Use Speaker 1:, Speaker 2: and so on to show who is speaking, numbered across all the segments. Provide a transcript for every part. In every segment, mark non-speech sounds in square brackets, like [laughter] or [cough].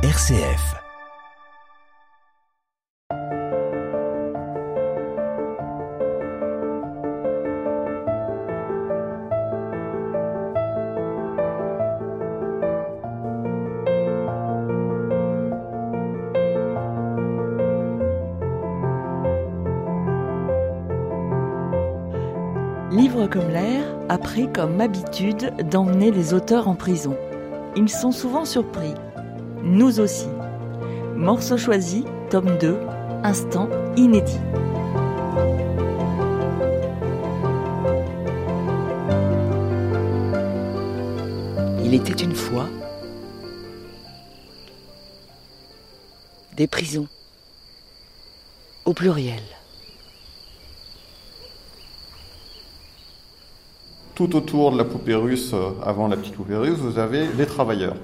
Speaker 1: RCF.
Speaker 2: Livre comme l'air a pris comme habitude d'emmener les auteurs en prison. Ils sont souvent surpris. Nous aussi. Morceau choisi, tome 2, instant inédit.
Speaker 3: Il était une fois des prisons, au pluriel.
Speaker 4: Tout autour de la poupée russe, euh, avant la petite poupée russe, vous avez les travailleurs.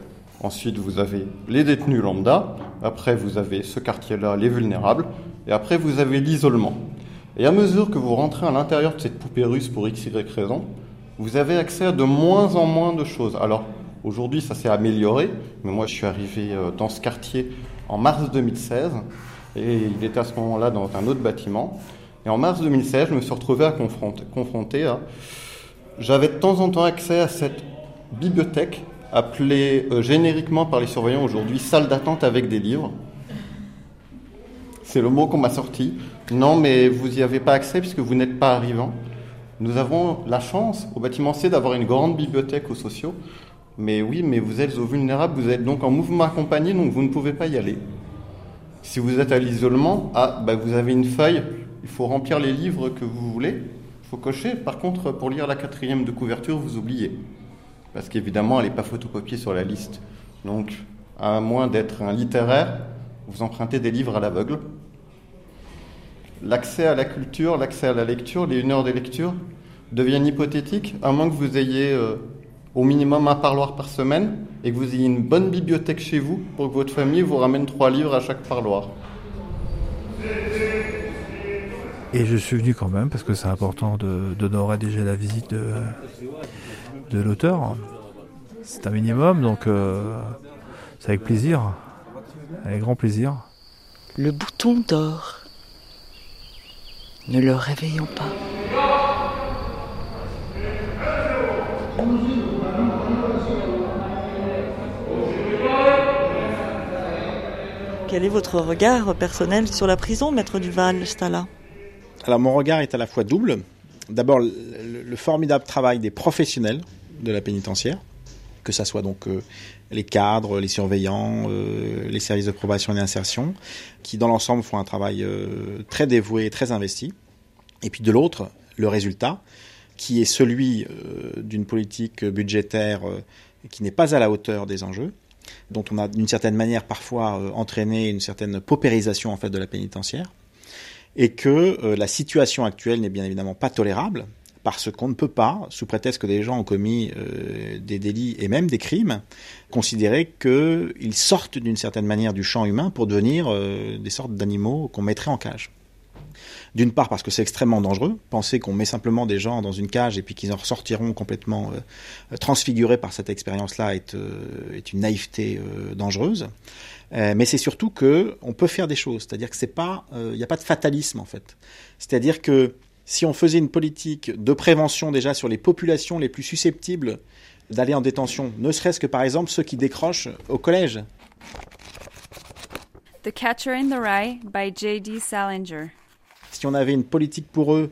Speaker 4: Ensuite, vous avez les détenus lambda. Après, vous avez ce quartier-là, les vulnérables. Et après, vous avez l'isolement. Et à mesure que vous rentrez à l'intérieur de cette poupée russe pour x, y vous avez accès à de moins en moins de choses. Alors, aujourd'hui, ça s'est amélioré, mais moi, je suis arrivé euh, dans ce quartier en mars 2016, et il était à ce moment-là dans un autre bâtiment. Et en mars 2016, je me suis retrouvé à confronter, confronté à... J'avais de temps en temps accès à cette bibliothèque, appelée euh, génériquement par les surveillants aujourd'hui salle d'attente avec des livres. C'est le mot qu'on m'a sorti. Non, mais vous n'y avez pas accès puisque vous n'êtes pas arrivant. Nous avons la chance au bâtiment C d'avoir une grande bibliothèque aux sociaux. Mais oui, mais vous êtes aux vulnérables, vous êtes donc en mouvement accompagné, donc vous ne pouvez pas y aller. Si vous êtes à l'isolement, ah, bah vous avez une feuille, il faut remplir les livres que vous voulez, il faut cocher. Par contre, pour lire la quatrième de couverture, vous oubliez. Parce qu'évidemment, elle n'est pas photocopiée sur la liste. Donc, à moins d'être un littéraire, vous empruntez des livres à l'aveugle. L'accès à la culture, l'accès à la lecture, les une heure de lecture deviennent hypothétiques, à moins que vous ayez euh, au minimum un parloir par semaine et que vous ayez une bonne bibliothèque chez vous pour que votre famille vous ramène trois livres à chaque parloir.
Speaker 5: Et je suis venu quand même parce que c'est important d'honorer déjà la visite de, de l'auteur. C'est un minimum, donc euh, c'est avec plaisir, avec grand plaisir.
Speaker 3: Le bouton d'or. Ne le réveillons pas.
Speaker 2: Quel est votre regard personnel sur la prison, maître Duval, Stala?
Speaker 6: Alors mon regard est à la fois double. D'abord le, le formidable travail des professionnels de la pénitentiaire, que ce soit donc euh, les cadres, les surveillants, euh, les services de probation et d'insertion, qui dans l'ensemble font un travail euh, très dévoué et très investi. Et puis de l'autre, le résultat, qui est celui d'une politique budgétaire qui n'est pas à la hauteur des enjeux, dont on a d'une certaine manière parfois entraîné une certaine paupérisation en fait de la pénitentiaire, et que la situation actuelle n'est bien évidemment pas tolérable, parce qu'on ne peut pas, sous prétexte que des gens ont commis euh, des délits et même des crimes, considérer qu'ils sortent d'une certaine manière du champ humain pour devenir euh, des sortes d'animaux qu'on mettrait en cage. D'une part parce que c'est extrêmement dangereux. Penser qu'on met simplement des gens dans une cage et puis qu'ils en ressortiront complètement euh, transfigurés par cette expérience-là est, est, une naïveté dangereuse. mais c'est surtout que on peut faire des choses. C'est-à-dire que c'est pas, il n'y a pas de fatalisme en fait. C'est-à-dire que si on faisait une politique de prévention déjà sur les populations les plus susceptibles d'aller en détention, ne serait-ce que par exemple ceux qui décrochent au collège.
Speaker 7: The Catcher in the Rye by J.D. Salinger.
Speaker 6: Si on avait une politique pour eux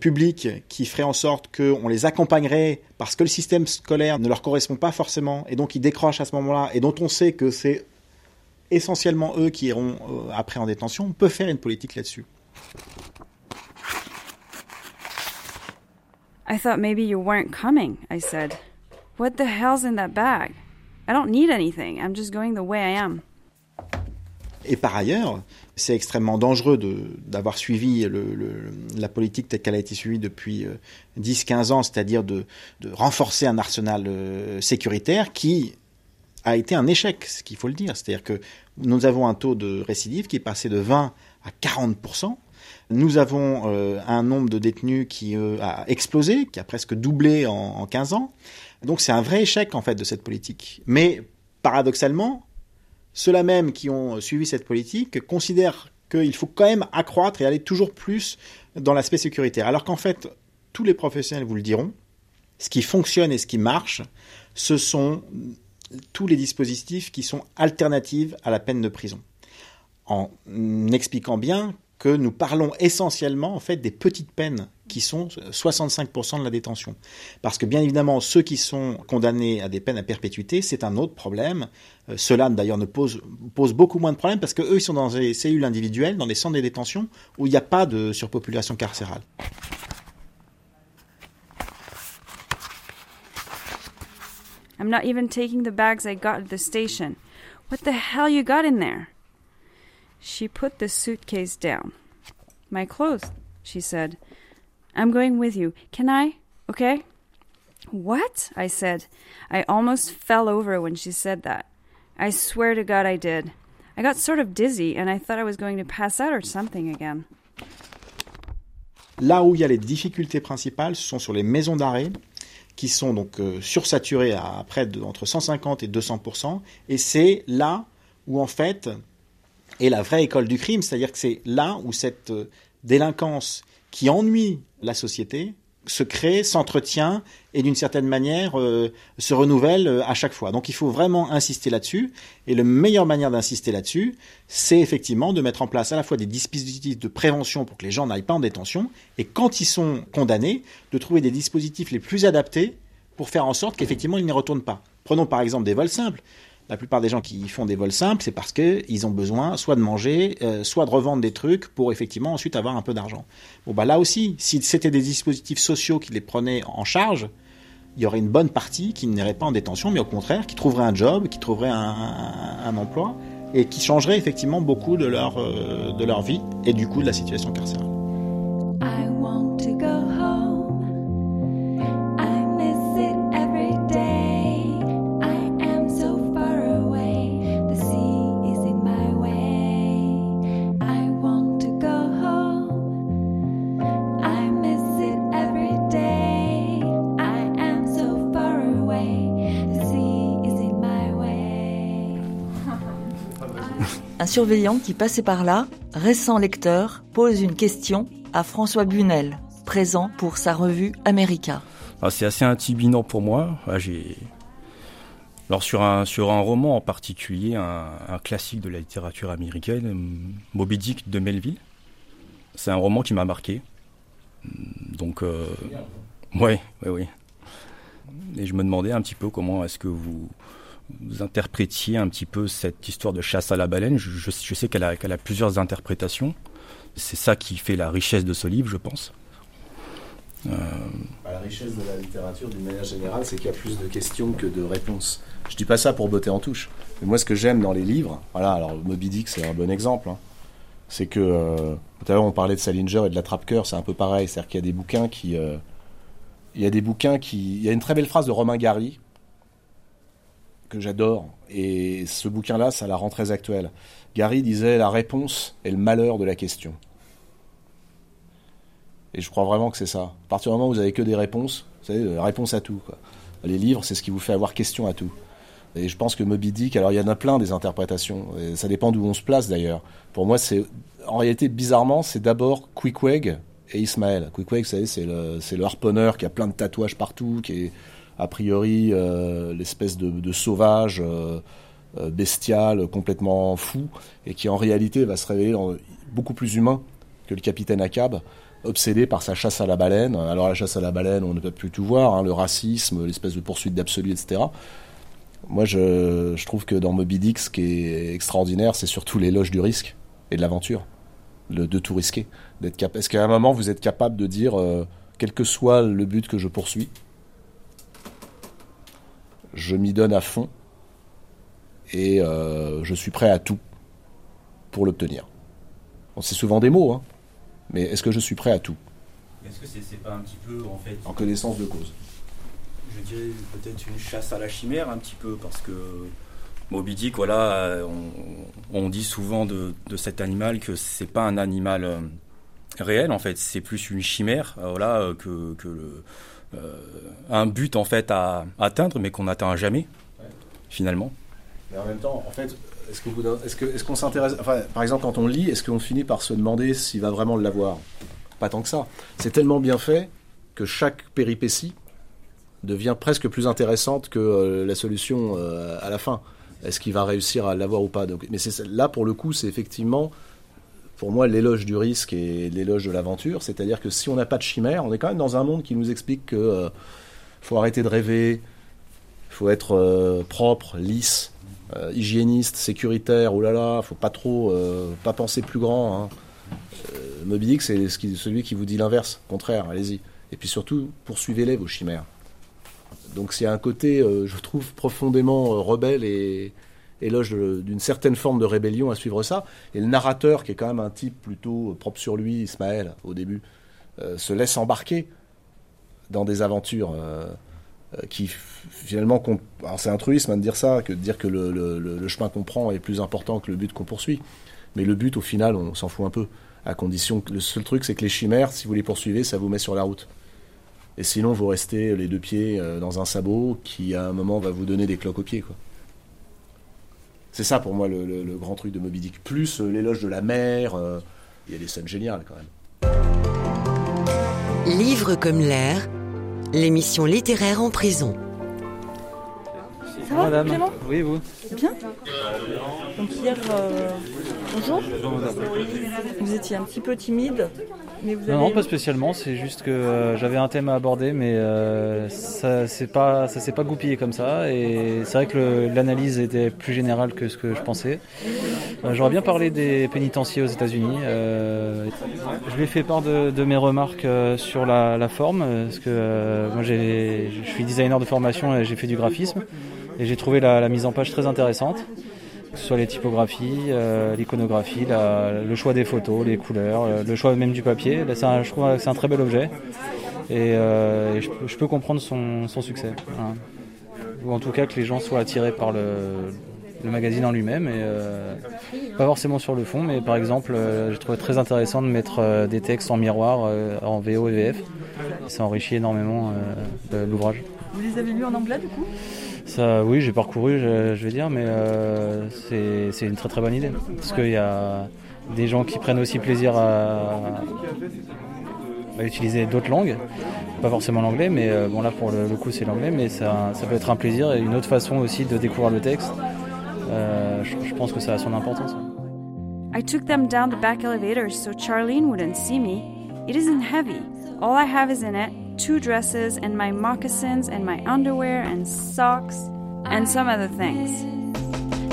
Speaker 6: publique qui ferait en sorte qu'on les accompagnerait parce que le système scolaire ne leur correspond pas forcément et donc ils décrochent à ce moment-là et dont on sait que c'est essentiellement eux qui iront euh, après en détention, on peut faire une politique là-dessus.
Speaker 7: I thought maybe you weren't coming, I said. What the hell's in that bag? I don't need anything. I'm just going the way I am.
Speaker 6: Et par ailleurs, c'est extrêmement dangereux d'avoir suivi la politique telle qu'elle a été suivie depuis 10-15 euh, ans, c'est-à-dire de, de, renforcer un arsenal euh, sécuritaire qui a été un échec, ce qu'il faut le dire. C'est-à-dire que nous avons un taux de récidive qui est passé de 20 à 40 nous avons euh, un nombre de détenus qui a explosé, qui a presque doublé en, en 15 ans. Donc c'est un vrai échec en fait de cette politique. Mais paradoxalement, ceux-là même qui ont suivi cette politique considèrent qu'il faut quand même accroître et aller toujours plus dans l'aspect sécuritaire. Alors qu'en fait, tous les professionnels vous le diront, ce qui fonctionne et ce qui marche, ce sont tous les dispositifs qui sont alternatifs à la peine de prison. En expliquant bien que nous parlons essentiellement en fait des petites peines qui sont 65% de la détention. Parce que bien évidemment, ceux qui sont condamnés à des peines à perpétuité, c'est un autre problème. Euh, Cela d'ailleurs ne pose, beaucoup moins de problèmes parce qu'eux, ils sont dans des cellules individuelles, dans des centres de détention où il n'y a pas de surpopulation carcérale.
Speaker 7: I'm not even taking the bags I got at the station. What the hell you got in there? She put the suitcase down. My clothes, she said. I'm going with you. Can I? Okay? What? I said. I almost fell over when she said that. I swear to God I did. I got sort of dizzy and I thought I was going to pass out or something again.
Speaker 6: Là où il y a les difficultés principales, ce sont sur les maisons d'arrêt qui sont donc euh, sursaturées à près de entre 150 et 200 et c'est là où en fait est la vraie école du crime, c'est-à-dire que c'est là où cette euh, délinquance qui ennuie la société se crée, s'entretient et d'une certaine manière euh, se renouvelle euh, à chaque fois. Donc il faut vraiment insister là-dessus. Et la meilleure manière d'insister là-dessus, c'est effectivement de mettre en place à la fois des dispositifs de prévention pour que les gens n'aillent pas en détention, et quand ils sont condamnés, de trouver des dispositifs les plus adaptés pour faire en sorte qu'effectivement ils n'y retournent pas. Prenons par exemple des vols simples. La plupart des gens qui font des vols simples, c'est parce qu'ils ont besoin soit de manger, euh, soit de revendre des trucs pour effectivement ensuite avoir un peu d'argent. Bon, bah là aussi, si c'était des dispositifs sociaux qui les prenaient en charge, il y aurait une bonne partie qui n'irait pas en détention, mais au contraire, qui trouverait un job, qui trouverait un, emploi, et qui changerait effectivement beaucoup de leur, euh, de leur vie et du coup de la situation carcérale.
Speaker 2: Surveillant qui passait par là, récent lecteur, pose une question à François Bunel, présent pour sa revue America.
Speaker 8: Ah, c'est assez intimidant pour moi. Ah. Alors sur un, sur un roman en particulier, un, classique de la littérature américaine, Moby Dick de Melville, c'est un roman qui m'a marqué. Donc, euh, ouais, ouais. Et je me demandais un petit peu comment est-ce que vous, vous interprétiez un petit peu cette histoire de chasse à la baleine. Je, sais qu'elle a, plusieurs interprétations. C'est ça qui fait la richesse de ce livre, je pense.
Speaker 9: Bah, La richesse de la littérature, d'une manière générale, c'est qu'il y a plus de questions que de réponses. Je dis pas ça pour botter en touche. Mais moi, ce que j'aime dans les livres, voilà, alors Moby Dick, c'est un bon exemple. hein. C'est que euh, tout à l'heure, on parlait de Salinger et de la trappe-cœur, c'est un peu pareil. C'est-à-dire qu'il y a des bouquins qui. euh, il y a des bouquins qui. Il y a une très belle phrase de Romain Gary que j'adore. Et ce bouquin-là, ça la rend très actuelle. Gary disait La réponse est le malheur de la question. Et je crois vraiment que c'est ça. À partir du moment où vous avez que des réponses, vous savez, euh, réponse à tout. Les livres, c'est ce qui vous fait avoir question à tout. Et je pense que Moby Dick, alors il y en a plein des interprétations. Et ça dépend d'où on se place d'ailleurs. Pour moi, c'est en réalité bizarrement, c'est d'abord Queequeg et Ismaël. Queequeg, vous savez, c'est le, c'est le harponneur qui a plein de tatouages partout, qui est a priori euh, l'espèce de, sauvage euh, euh, bestial, complètement fou, et qui en réalité va se révéler beaucoup plus humain que le capitaine Akab obsédé par sa chasse à la baleine. Alors la chasse à la baleine, on ne peut plus tout voir, hein, le racisme, l'espèce de poursuite d'absolu, etc. Moi, je, trouve que dans Moby Dick, ce qui est extraordinaire, c'est surtout l'éloge du risque et de l'aventure, de tout risquer. D'être Est-ce qu'à un moment, vous êtes capable de dire, quel que soit le but que je poursuis, je m'y donne à fond et euh, je suis prêt à tout pour l'obtenir. Bon, c'est souvent des mots, hein, mais est-ce que je suis prêt à tout?
Speaker 8: Est-ce que c'est pas un petit peu, en fait,
Speaker 9: En connaissance de cause.
Speaker 8: je dirais peut-être une chasse à la chimère un petit peu parce que Moby Dick, voilà, on, on dit souvent de, de cet animal que c'est pas un animal euh, réel en fait, c'est plus une chimère, euh, voilà, que, que le, un but en fait à atteindre mais qu'on n'atteint jamais finalement.
Speaker 9: Mais en même temps, en fait, est-ce qu'on est est qu'on s'intéresse. Enfin, par exemple, quand on lit, est-ce qu'on finit par se demander s'il va vraiment l'avoir? Pas tant que ça. C'est tellement bien fait que chaque péripétie devient presque plus intéressante que euh, la solution euh, à la fin. Est-ce qu'il va réussir à l'avoir ou pas? Donc, Mais là, pour le coup, c'est effectivement, pour moi, l'éloge du risque et l'éloge de l'aventure. C'est-à-dire que si on n'a pas de chimère, on est quand même dans un monde qui nous explique que euh, faut arrêter de rêver, faut être propre, lisse, hygiéniste, sécuritaire. Oh là là, faut pas trop, pas penser plus grand. Hein. Moby Dick, c'est celui qui vous dit l'inverse. Contraire, allez-y. Et puis surtout, poursuivez-les, vos chimères. Donc c'est un côté, euh, je trouve, profondément euh, rebelle et éloge d'une certaine forme de rébellion à suivre ça. Et le narrateur, qui est quand même un type plutôt propre sur lui, Ismaël, au début, euh, se laisse embarquer dans des aventures qui finalement... C'est un truisme de dire ça, que de dire que le, chemin qu'on prend est plus important que le but qu'on poursuit. Mais le but, au final, on s'en fout un peu. À condition que le seul truc, c'est que les chimères, si vous les poursuivez, ça vous met sur la route. Et sinon, vous restez les deux pieds euh, dans un sabot qui, à un moment, va vous donner des cloques aux pieds. Quoi. C'est ça pour moi le, grand truc de Moby Dick. Plus euh, l'éloge de la mer, euh, il y a des scènes géniales quand même.
Speaker 10: Livre comme l'air, l'émission littéraire en prison.
Speaker 11: Ça va,
Speaker 12: Madame
Speaker 11: Clément?
Speaker 12: Oui, vous
Speaker 11: Bien? Donc hier, bonjour. Vous étiez un petit peu timide
Speaker 12: non, pas spécialement. C'est juste que euh, j'avais un thème à aborder, mais euh, ça s'est pas, ça s'est pas goupillé comme ça. Et c'est vrai que l'analyse était plus générale que ce que je pensais. Euh, j'aurais bien parlé des pénitenciers aux États-Unis. je lui ai fait part de, mes remarques sur la, forme, parce que moi, je suis designer de formation et j'ai fait du graphisme, et j'ai trouvé la mise en page très intéressante soit les typographies, euh, l'iconographie, le choix des photos, les couleurs, euh, le choix même du papier. je trouve que c'est un très bel objet et, euh, je, peux comprendre son, succès. Hein. Ou en tout cas que les gens soient attirés par le, magazine en lui-même et pas forcément sur le fond, mais par exemple, j'ai trouvé très intéressant de mettre des textes en miroir en VO et VF. Ça enrichit énormément l'ouvrage.
Speaker 11: Vous les avez lus en anglais du coup?
Speaker 12: Oui, j'ai parcouru, je, vais dire, mais euh, c'est une très très bonne idée. Parce qu'il y a des gens qui prennent aussi plaisir à, utiliser d'autres langues, pas forcément l'anglais, mais euh, bon là pour le, coup c'est l'anglais, mais ça, peut être un plaisir et une autre façon aussi de découvrir le texte. Euh, je, je pense que ça a son importance.
Speaker 13: I took them down the back so Charlene wouldn't see me. It isn't heavy. All I have is two dresses and my moccasins and my underwear and socks and some other things.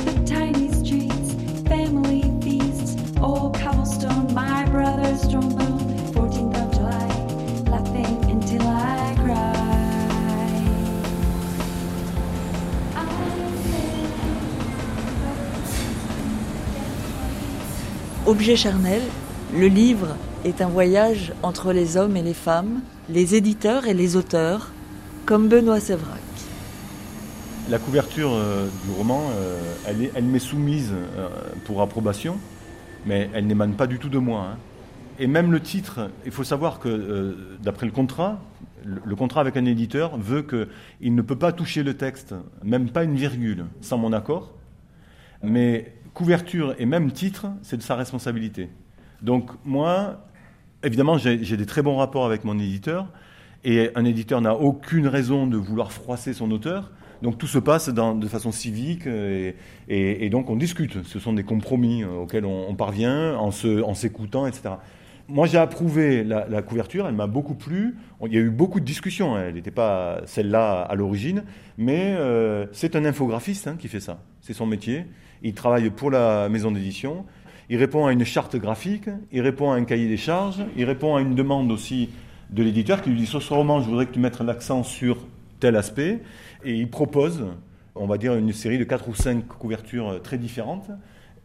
Speaker 7: The tiny streets, family feasts, old cobblestone, my brother's trombone, 14th of July, laughing until I cry.
Speaker 2: Objet charnel, le livre est un voyage entre les hommes et les femmes, les éditeurs et les auteurs, comme Benoît Sévrac.
Speaker 14: La couverture euh, du roman, euh, elle, elle m'est soumise euh, pour approbation, mais elle n'émane pas du tout de moi. Hein. Et même le titre, il faut savoir que d'après le contrat, le, contrat avec un éditeur veut qu'il ne peut pas toucher le texte, même pas une virgule, sans mon accord. Mais couverture et même titre, c'est de sa responsabilité. Donc moi, évidemment, j'ai des très bons rapports avec mon éditeur, et un éditeur n'a aucune raison de vouloir froisser son auteur. Donc tout se passe de façon civique et, donc on discute. Ce sont des compromis euh, auxquels on, parvient en, s'écoutant, etc. Moi j'ai approuvé la, couverture, elle m'a beaucoup plu. Il y a eu beaucoup de discussions, hein. elle n'était pas celle-là à l'origine, mais euh, c'est un infographiste hein, qui fait ça. C'est son métier. Il travaille pour la maison d'édition il répond à une charte graphique, il répond à un cahier des charges, il répond à une demande aussi de l'éditeur qui lui dit sur ce roman, je voudrais que tu mettes l'accent sur tel aspect, et il propose, on va dire, une série de quatre ou cinq couvertures très différentes,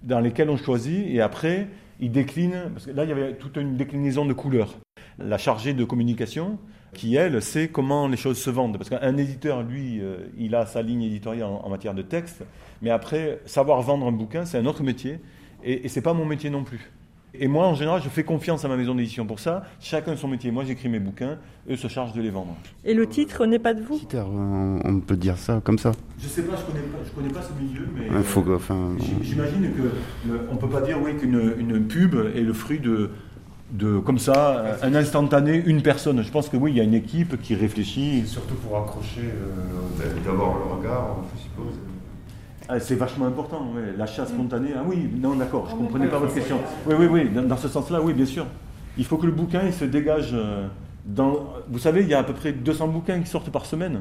Speaker 14: dans lesquelles on choisit, et après, il décline, parce que là, il y avait toute une déclinaison de couleurs. La chargée de communication, qui, elle, sait comment les choses se vendent. Parce qu'un éditeur, lui, euh, il a sa ligne éditoriale en, matière de texte, mais après, savoir vendre un bouquin, c'est un autre métier. Et, et ce n'est pas mon métier non plus. Et moi, en général, je fais confiance à ma maison d'édition pour ça. Chacun son métier. Moi, j'écris mes bouquins, eux se chargent de les vendre.
Speaker 11: Et le titre n'est pas de vous?
Speaker 15: On, on peut dire ça comme ça.
Speaker 14: Je sais pas, je connais pas, je connais pas ce milieu, mais
Speaker 15: Il faut
Speaker 14: euh,
Speaker 15: enfin,
Speaker 14: j'imagine que le- on peut pas dire oui qu'une une pub est le fruit de de comme ça un instantané une personne. Je pense que oui, il y a une équipe qui réfléchit.
Speaker 16: Surtout pour accrocher, euh, d'avoir le regard, je suppose.
Speaker 14: Ah, c'est vachement important, ouais, l'achat spontané. Ah oui, non, d'accord, je ne comprenais pas votre question. Oui, oui, oui, dans, dans ce sens-là, oui, bien sûr. Il faut que le bouquin il se dégage euh, dans. Vous savez, il y a à peu près 200 bouquins qui sortent par semaine.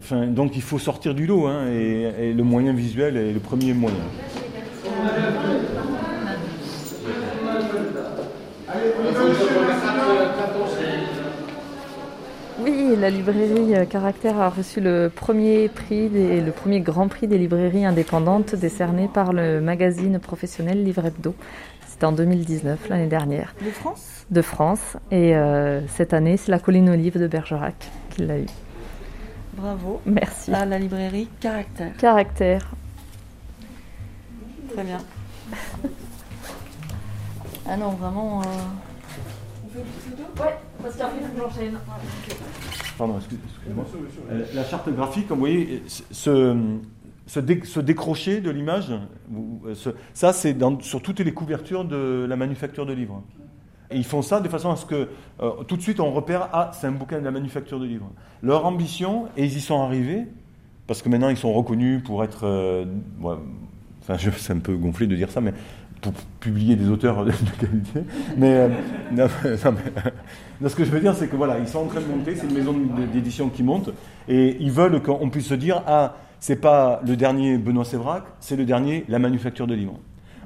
Speaker 14: Enfin, donc il faut sortir du lot, hein, et, et le moyen visuel est le premier moyen.
Speaker 17: Oui, la librairie euh, Caractère a reçu le premier prix, des- le premier grand prix des librairies indépendantes décerné par le magazine professionnel Livre Hebdo. C'était en 2019, l'année dernière.
Speaker 11: De France?
Speaker 17: De France. Et euh, cette année, c'est la Colline Olive de Bergerac qui l'a eu.
Speaker 11: Bravo.
Speaker 17: Merci.
Speaker 11: À la librairie Caractère.
Speaker 17: Caractère.
Speaker 11: Très bien. ah non, vraiment. euh,
Speaker 17: Ouais, parce qu'après, j'enchaîne.
Speaker 14: Pardon, excuse- excusez-moi. Euh, La charte graphique, comme vous voyez, se, se, dé- se décrocher de l'image, euh, ça c'est sur toutes les couvertures de la manufacture de livres. Et ils font ça de façon à ce que euh, tout de suite on repère, ah, c'est un bouquin de la manufacture de livres. Leur ambition, et ils y sont arrivés, parce que maintenant ils sont reconnus pour être. enfin, [laughs] c'est un peu gonflé de dire ça, mais pour publier des auteurs de qualité. Mais, euh, non, non, mais, non, ce que je veux dire, c'est que voilà, ils sont en train de monter, c'est une maison d'édition qui monte, et ils veulent qu'on puisse se dire, ah, c'est pas le dernier Benoît Sévrac, c'est le dernier La Manufacture de Livres.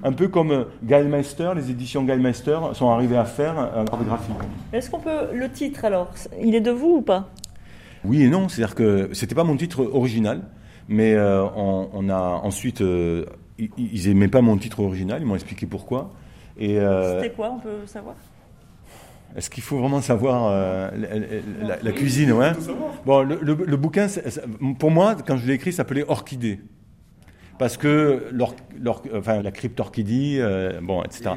Speaker 14: Un peu comme euh, Gallmeister, les éditions Gallmeister sont arrivées à faire un art graphique.
Speaker 11: Est-ce qu'on peut. Le titre alors, il est de vous ou pas?
Speaker 14: Oui et non, c'est-à-dire que c'était pas mon titre original, mais euh, on, on a ensuite, euh, ils, ils aimaient pas mon titre original, ils m'ont expliqué pourquoi. Et euh,
Speaker 11: C'était quoi, on peut savoir?
Speaker 14: est-ce qu'il faut vraiment savoir euh, la, la- la cuisine ouais Bon, le, le- le bouquin, pour moi, quand je l'ai écrit, s'appelait Orchidée. Parce que l'or- l'or- enfin, la crypte orchidée, euh, bon, etc.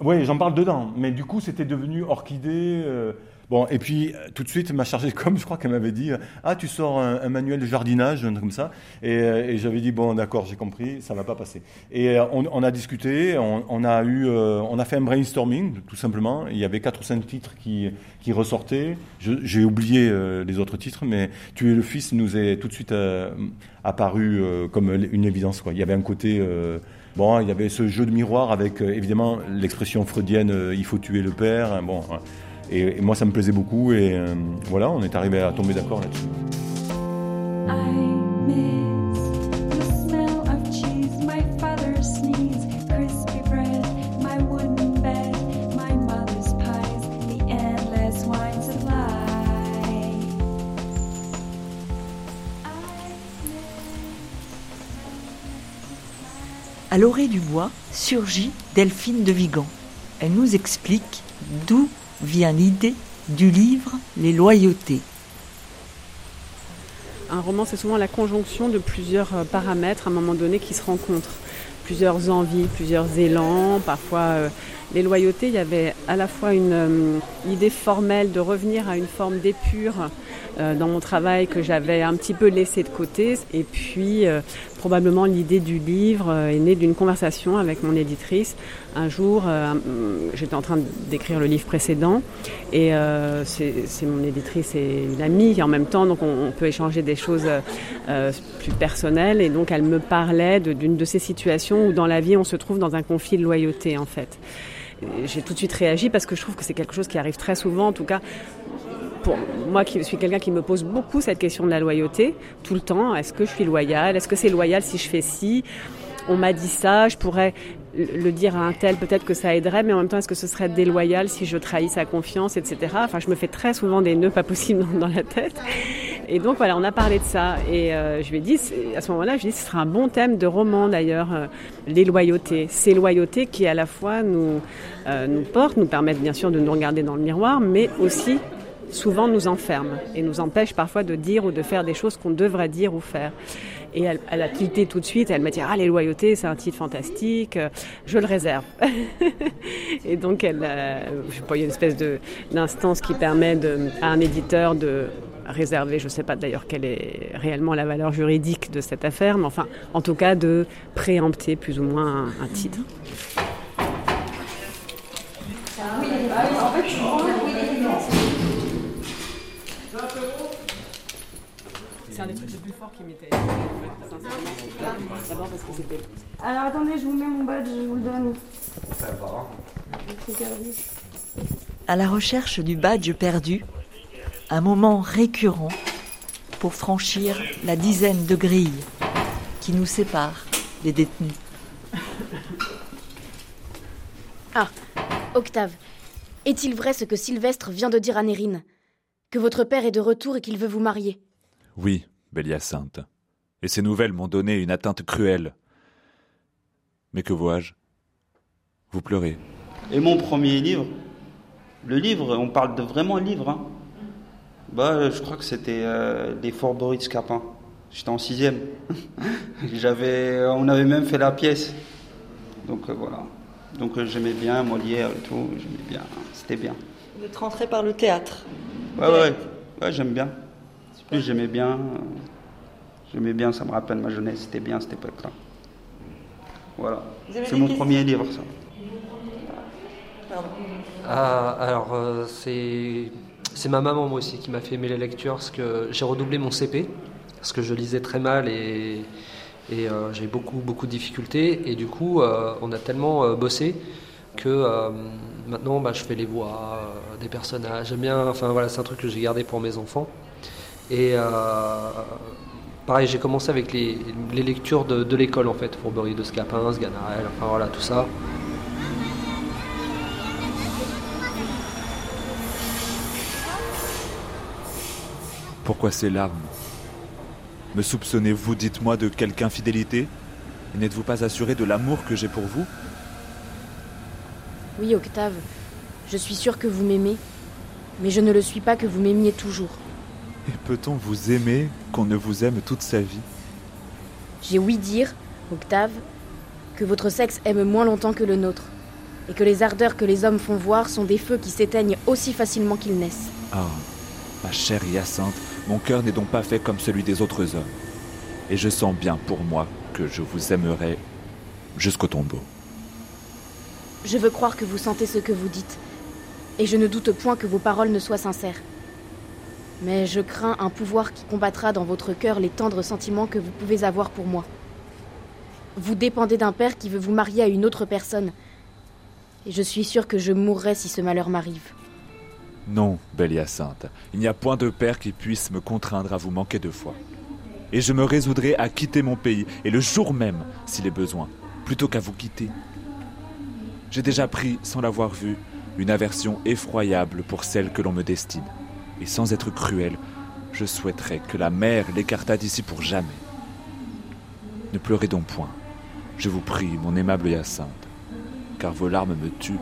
Speaker 14: Oui, j'en parle dedans. Mais du coup, c'était devenu orchidée. Et puis, euh, tout de suite, ma chargée de com, je crois qu'elle m'avait dit Ah, tu sors un, manuel de jardinage, comme ça. Et, euh, et j'avais dit Bon, d'accord, j'ai compris, ça va pas passer. Et euh, on, a discuté, on, a eu, on a fait un brainstorming, tout simplement. Il y avait quatre ou cinq titres qui, qui ressortaient. J'ai oublié les autres titres, mais Tu es le fils nous est tout de suite apparu comme une évidence. Quoi. Il y avait un côté. Bon, il y avait ce jeu de miroir avec évidemment l'expression freudienne il faut tuer le père. hein, bon, hein. Et, et moi ça me plaisait beaucoup et euh, voilà, on est arrivé à tomber d'accord là-dessus.
Speaker 2: À l'orée du bois surgit Delphine de Vigan. Elle nous explique d'où vient l'idée du livre Les Loyautés.
Speaker 18: Un roman, c'est souvent la conjonction de plusieurs euh, paramètres à un moment donné qui se rencontrent. Plusieurs envies, plusieurs élans, parfois euh, les loyautés. Il y avait à la fois une euh, idée formelle de revenir à une forme d'épure dans mon travail que j'avais un petit peu laissé de côté. Et puis, euh, probablement, l'idée du livre euh, est née d'une conversation avec mon éditrice. Un jour, euh, j'étais en train d'écrire le livre précédent et euh, c'est mon éditrice et une amie en même temps, donc on, peut échanger des choses euh, plus personnelles. Et donc, elle me parlait d'une de, ces situations où dans la vie, on se trouve dans un conflit de loyauté, en fait. J'ai tout de suite réagi parce que je trouve que c'est quelque chose qui arrive très souvent, en tout cas moi qui suis quelqu'un qui me pose beaucoup cette question de la loyauté tout le temps. Est-ce que je suis loyal Est-ce que c'est loyal si je fais ci? On m'a dit ça, je pourrais le dire à un tel, peut-être que ça aiderait, mais en même temps, est-ce que ce serait déloyal si je trahis sa confiance, etc. Enfin, je me fais très souvent des nœuds pas possibles dans, la tête. Et donc voilà, on a parlé de ça. Et euh, je lui ai dit, à ce moment-là, je lui ai dit, ce sera un bon thème de roman d'ailleurs, euh, les loyautés. Ces loyautés qui à la fois euh, nous portent, nous permettent bien sûr de nous regarder dans le miroir, mais aussi souvent nous enferme et nous empêche parfois de dire ou de faire des choses qu'on devrait dire ou faire. Et elle, a tilté tout de suite, elle m'a dit Ah, les loyautés, c'est un titre fantastique, euh, je le réserve. [laughs] et donc, elle, euh, je il y a une espèce d'instance qui permet à un éditeur de réserver, je ne sais pas d'ailleurs quelle est réellement la valeur juridique de cette affaire, mais enfin, en tout cas, de préempter plus ou moins un, un titre. C'est un des trucs les plus forts qui m'était. D'abord parce que c'était.
Speaker 19: Alors attendez, je vous mets mon badge, je vous le donne. Regardez.
Speaker 2: À la recherche du badge perdu, un moment récurrent pour franchir la dizaine de grilles qui nous séparent des détenus.
Speaker 19: Ah, Octave, est-il vrai ce que Sylvestre vient de dire à Nérine? Que votre père est de retour et qu'il veut vous marier
Speaker 20: Oui, belle Hyacinthe. Et ces nouvelles m'ont donné une atteinte cruelle. Mais que vois-je? Vous pleurez.
Speaker 21: Et mon premier livre, le livre, on parle de vraiment livre. Hein. Bah, je crois que c'était euh, Les Forberies de Scapin. J'étais en sixième. [laughs] J'avais, on avait même fait la pièce. Donc euh, voilà. Donc euh, j'aimais bien Molière et tout. J'aimais bien. C'était bien.
Speaker 11: Vous êtes rentré par le théâtre.
Speaker 21: Ouais, ouais, ouais, j'aime bien. Plus j'aimais bien. euh, J'aimais bien, ça me rappelle ma jeunesse. C'était bien cette époque-là. Voilà. C'est mon premier livre, ça.
Speaker 11: Pardon.
Speaker 22: Ah, alors, euh, c'est c'est ma maman, moi aussi, qui m'a fait aimer la lecture, parce que j'ai redoublé mon CP, parce que je lisais très mal et, et euh, j'ai beaucoup, beaucoup de difficultés. Et du coup, euh, on a tellement euh, bossé que euh, maintenant, bah, je fais les voix euh, des personnages. J'aime bien, enfin voilà, c'est un truc que j'ai gardé pour mes enfants. Et euh, pareil, j'ai commencé avec les, lectures de, l'école, en fait, Fourberie de Scapin, Sganarelle, enfin voilà, tout ça.
Speaker 20: Pourquoi ces larmes? Me soupçonnez-vous, dites-moi, de quelque infidélité? N'êtes-vous pas assuré de l'amour que j'ai pour vous?
Speaker 19: Oui, Octave, je suis sûre que vous m'aimez, mais je ne le suis pas que vous m'aimiez toujours.
Speaker 20: Et peut-on vous aimer qu'on ne vous aime toute sa vie?
Speaker 19: J'ai ouï dire, Octave, que votre sexe aime moins longtemps que le nôtre, et que les ardeurs que les hommes font voir sont des feux qui s'éteignent aussi facilement qu'ils naissent.
Speaker 20: Ah, ma chère Hyacinthe, mon cœur n'est donc pas fait comme celui des autres hommes. Et je sens bien pour moi que je vous aimerai jusqu'au tombeau.
Speaker 19: Je veux croire que vous sentez ce que vous dites, et je ne doute point que vos paroles ne soient sincères. Mais je crains un pouvoir qui combattra dans votre cœur les tendres sentiments que vous pouvez avoir pour moi. Vous dépendez d'un père qui veut vous marier à une autre personne, et je suis sûre que je mourrai si ce malheur m'arrive.
Speaker 20: Non, belle Hyacinthe, il n'y a point de père qui puisse me contraindre à vous manquer de foi. Et je me résoudrai à quitter mon pays, et le jour même, s'il est besoin, plutôt qu'à vous quitter. J'ai déjà pris, sans l'avoir vu, une aversion effroyable pour celle que l'on me destine. Et sans être cruel, je souhaiterais que la mer l'écartât d'ici pour jamais. Ne pleurez donc point, je vous prie, mon aimable Hyacinthe, car vos larmes me tuent,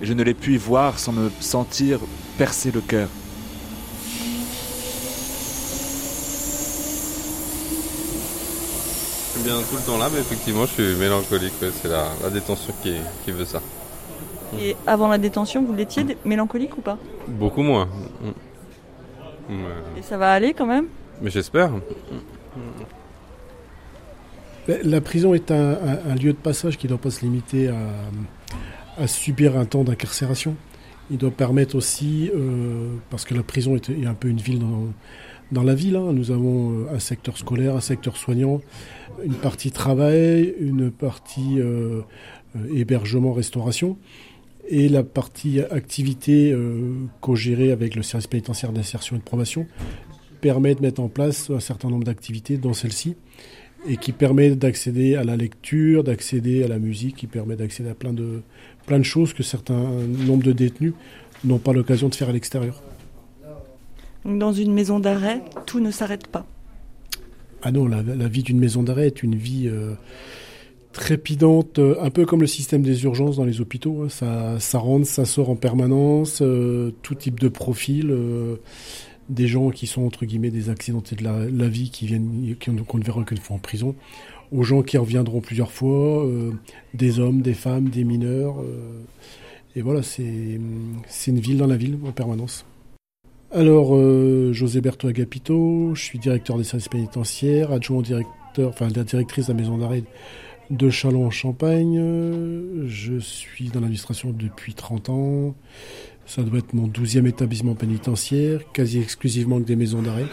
Speaker 20: et je ne les puis voir sans me sentir percer le cœur.
Speaker 23: Suis bien tout le temps là, mais effectivement, je suis mélancolique. ouais, C'est la, la détention qui, qui veut ça.
Speaker 11: Et avant la détention, vous l'étiez mélancolique ou pas?
Speaker 23: Beaucoup moins. Mm.
Speaker 11: Et ça va aller quand même?
Speaker 23: Mais j'espère.
Speaker 24: La prison est un, un- un lieu de passage qui ne doit pas se limiter à, à subir un temps d'incarcération. Il doit permettre aussi, euh, parce que la prison est, est un peu une ville dans, dans la ville, hein. nous avons euh, un secteur scolaire, un secteur soignant, une partie travail, une partie euh, euh, hébergement, restauration, et la partie activité co-gérée avec le service pénitentiaire d'insertion et de probation permet de mettre en place un certain nombre d'activités dans celle-ci et qui permet d'accéder à la lecture, d'accéder à la musique, qui permet d'accéder à plein de, plein de choses que certains nombres de détenus n'ont pas l'occasion de faire à l'extérieur.
Speaker 11: Dans une maison d'arrêt, tout ne s'arrête pas.
Speaker 24: Ah non, la, vie d'une maison d'arrêt est une vie euh, trépidante, euh, un peu comme le système des urgences dans les hôpitaux. hein. Ça, rentre, ça sort en permanence, euh, tout type de profil. des gens qui sont entre guillemets des accidentés de la, vie qui viennent qu'on ne verra qu'une fois en prison, aux gens qui reviendront plusieurs fois, des hommes, des femmes, des mineurs. et voilà, c'est une ville dans la ville en permanence. Alors, euh, José Berto Agapito, je suis directeur des services pénitentiaires, adjoint directeur, enfin la directrice de la maison d'arrêt de Châlons-en-Champagne. Euh, Je suis dans l'administration depuis 30 ans. Ça doit être mon 12e établissement pénitentiaire, quasi exclusivement que des maisons d'arrêt.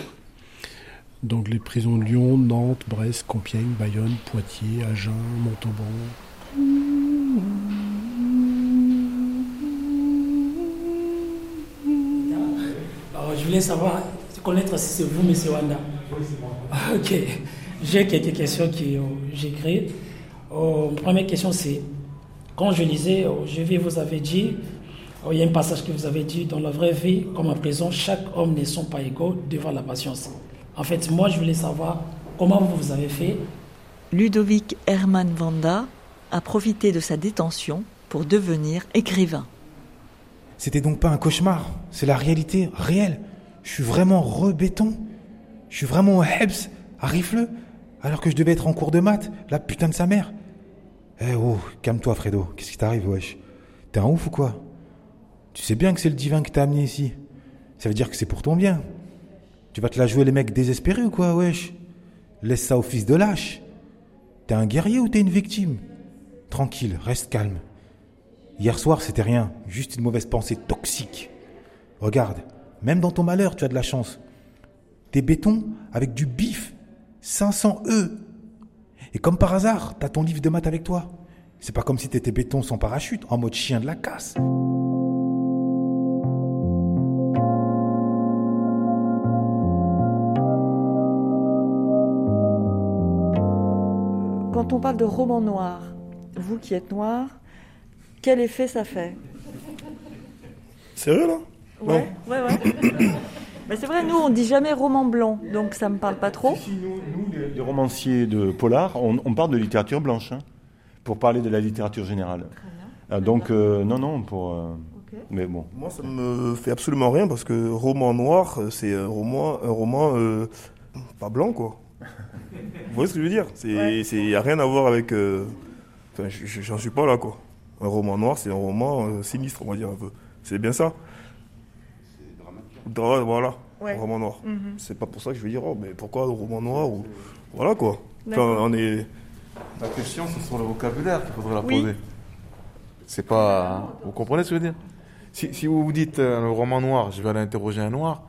Speaker 24: Donc les prisons de Lyon, Nantes, Brest, Compiègne, Bayonne, Poitiers, Agen, Montauban.
Speaker 25: Voulais savoir, connaître si c'est vous, M. Wanda. Ok. J'ai quelques questions que euh, j'ai créées. Euh, première question, c'est quand je lisais, euh, je vais vous avez dit, euh, il y a un passage que vous avez dit dans la vraie vie, comme à présent, chaque homme ne sont pas égaux devant la patience. En fait, moi, je voulais savoir comment vous, vous avez fait
Speaker 11: Ludovic Herman Vanda a profité de sa détention pour devenir écrivain.
Speaker 1: C'était donc pas un cauchemar, c'est la réalité réelle. Je suis vraiment rebéton. Je suis vraiment au Hebs, à Rifleux, alors que je devais être en cours de maths, la putain de sa mère. Eh oh, calme-toi Fredo, qu'est-ce qui t'arrive wesh? T'es un ouf ou quoi? Tu sais bien que c'est le divin qui t'a amené ici. Ça veut dire que c'est pour ton bien. Tu vas te la jouer les mecs désespérés ou quoi wesh? Laisse ça au fils de lâche. T'es un guerrier ou t'es une victime? Tranquille, reste calme. Hier soir, c'était rien, juste une mauvaise pensée toxique. Regarde, même dans ton malheur, tu as de la chance. T'es béton avec du bif, 500 E. Et comme par hasard, t'as ton livre de maths avec toi. C'est pas comme si t'étais béton sans parachute, en mode chien de la casse.
Speaker 11: Quand on parle de roman noir, vous qui êtes noir, quel effet ça fait?
Speaker 26: Sérieux là?
Speaker 11: Ouais, ouais, ouais. [coughs] Mais c'est vrai, nous on dit jamais roman blanc, donc ça me parle pas trop.
Speaker 14: Nous, les, les romanciers de polar, on, on parle de littérature blanche, hein, pour parler de la littérature générale. Ah, donc, euh, non, non, pour. euh, Mais bon.
Speaker 26: Moi, ça me fait absolument rien parce que roman noir, euh, c'est un roman, un roman euh, pas blanc, quoi. Vous voyez ce que je veux dire? C'est, c'est, y a rien à voir avec. Enfin, je- je- j'en suis pas là, quoi. Un roman noir, c'est un roman euh, sinistre, on va dire un peu. C'est bien ça. Voilà.
Speaker 11: Ouais.
Speaker 26: Un roman noir.
Speaker 11: Mhm.
Speaker 26: C'est pas pour ça que je vais dire, oh, mais pourquoi un roman noir ou... Voilà, quoi. Enfin, on est.
Speaker 16: La question, c'est sur le vocabulaire qu'il faudrait la
Speaker 11: Oui.
Speaker 16: poser. C'est pas. Vous comprenez ce que je veux dire? Si, si vous vous dites euh, le roman noir, je vais aller interroger un noir,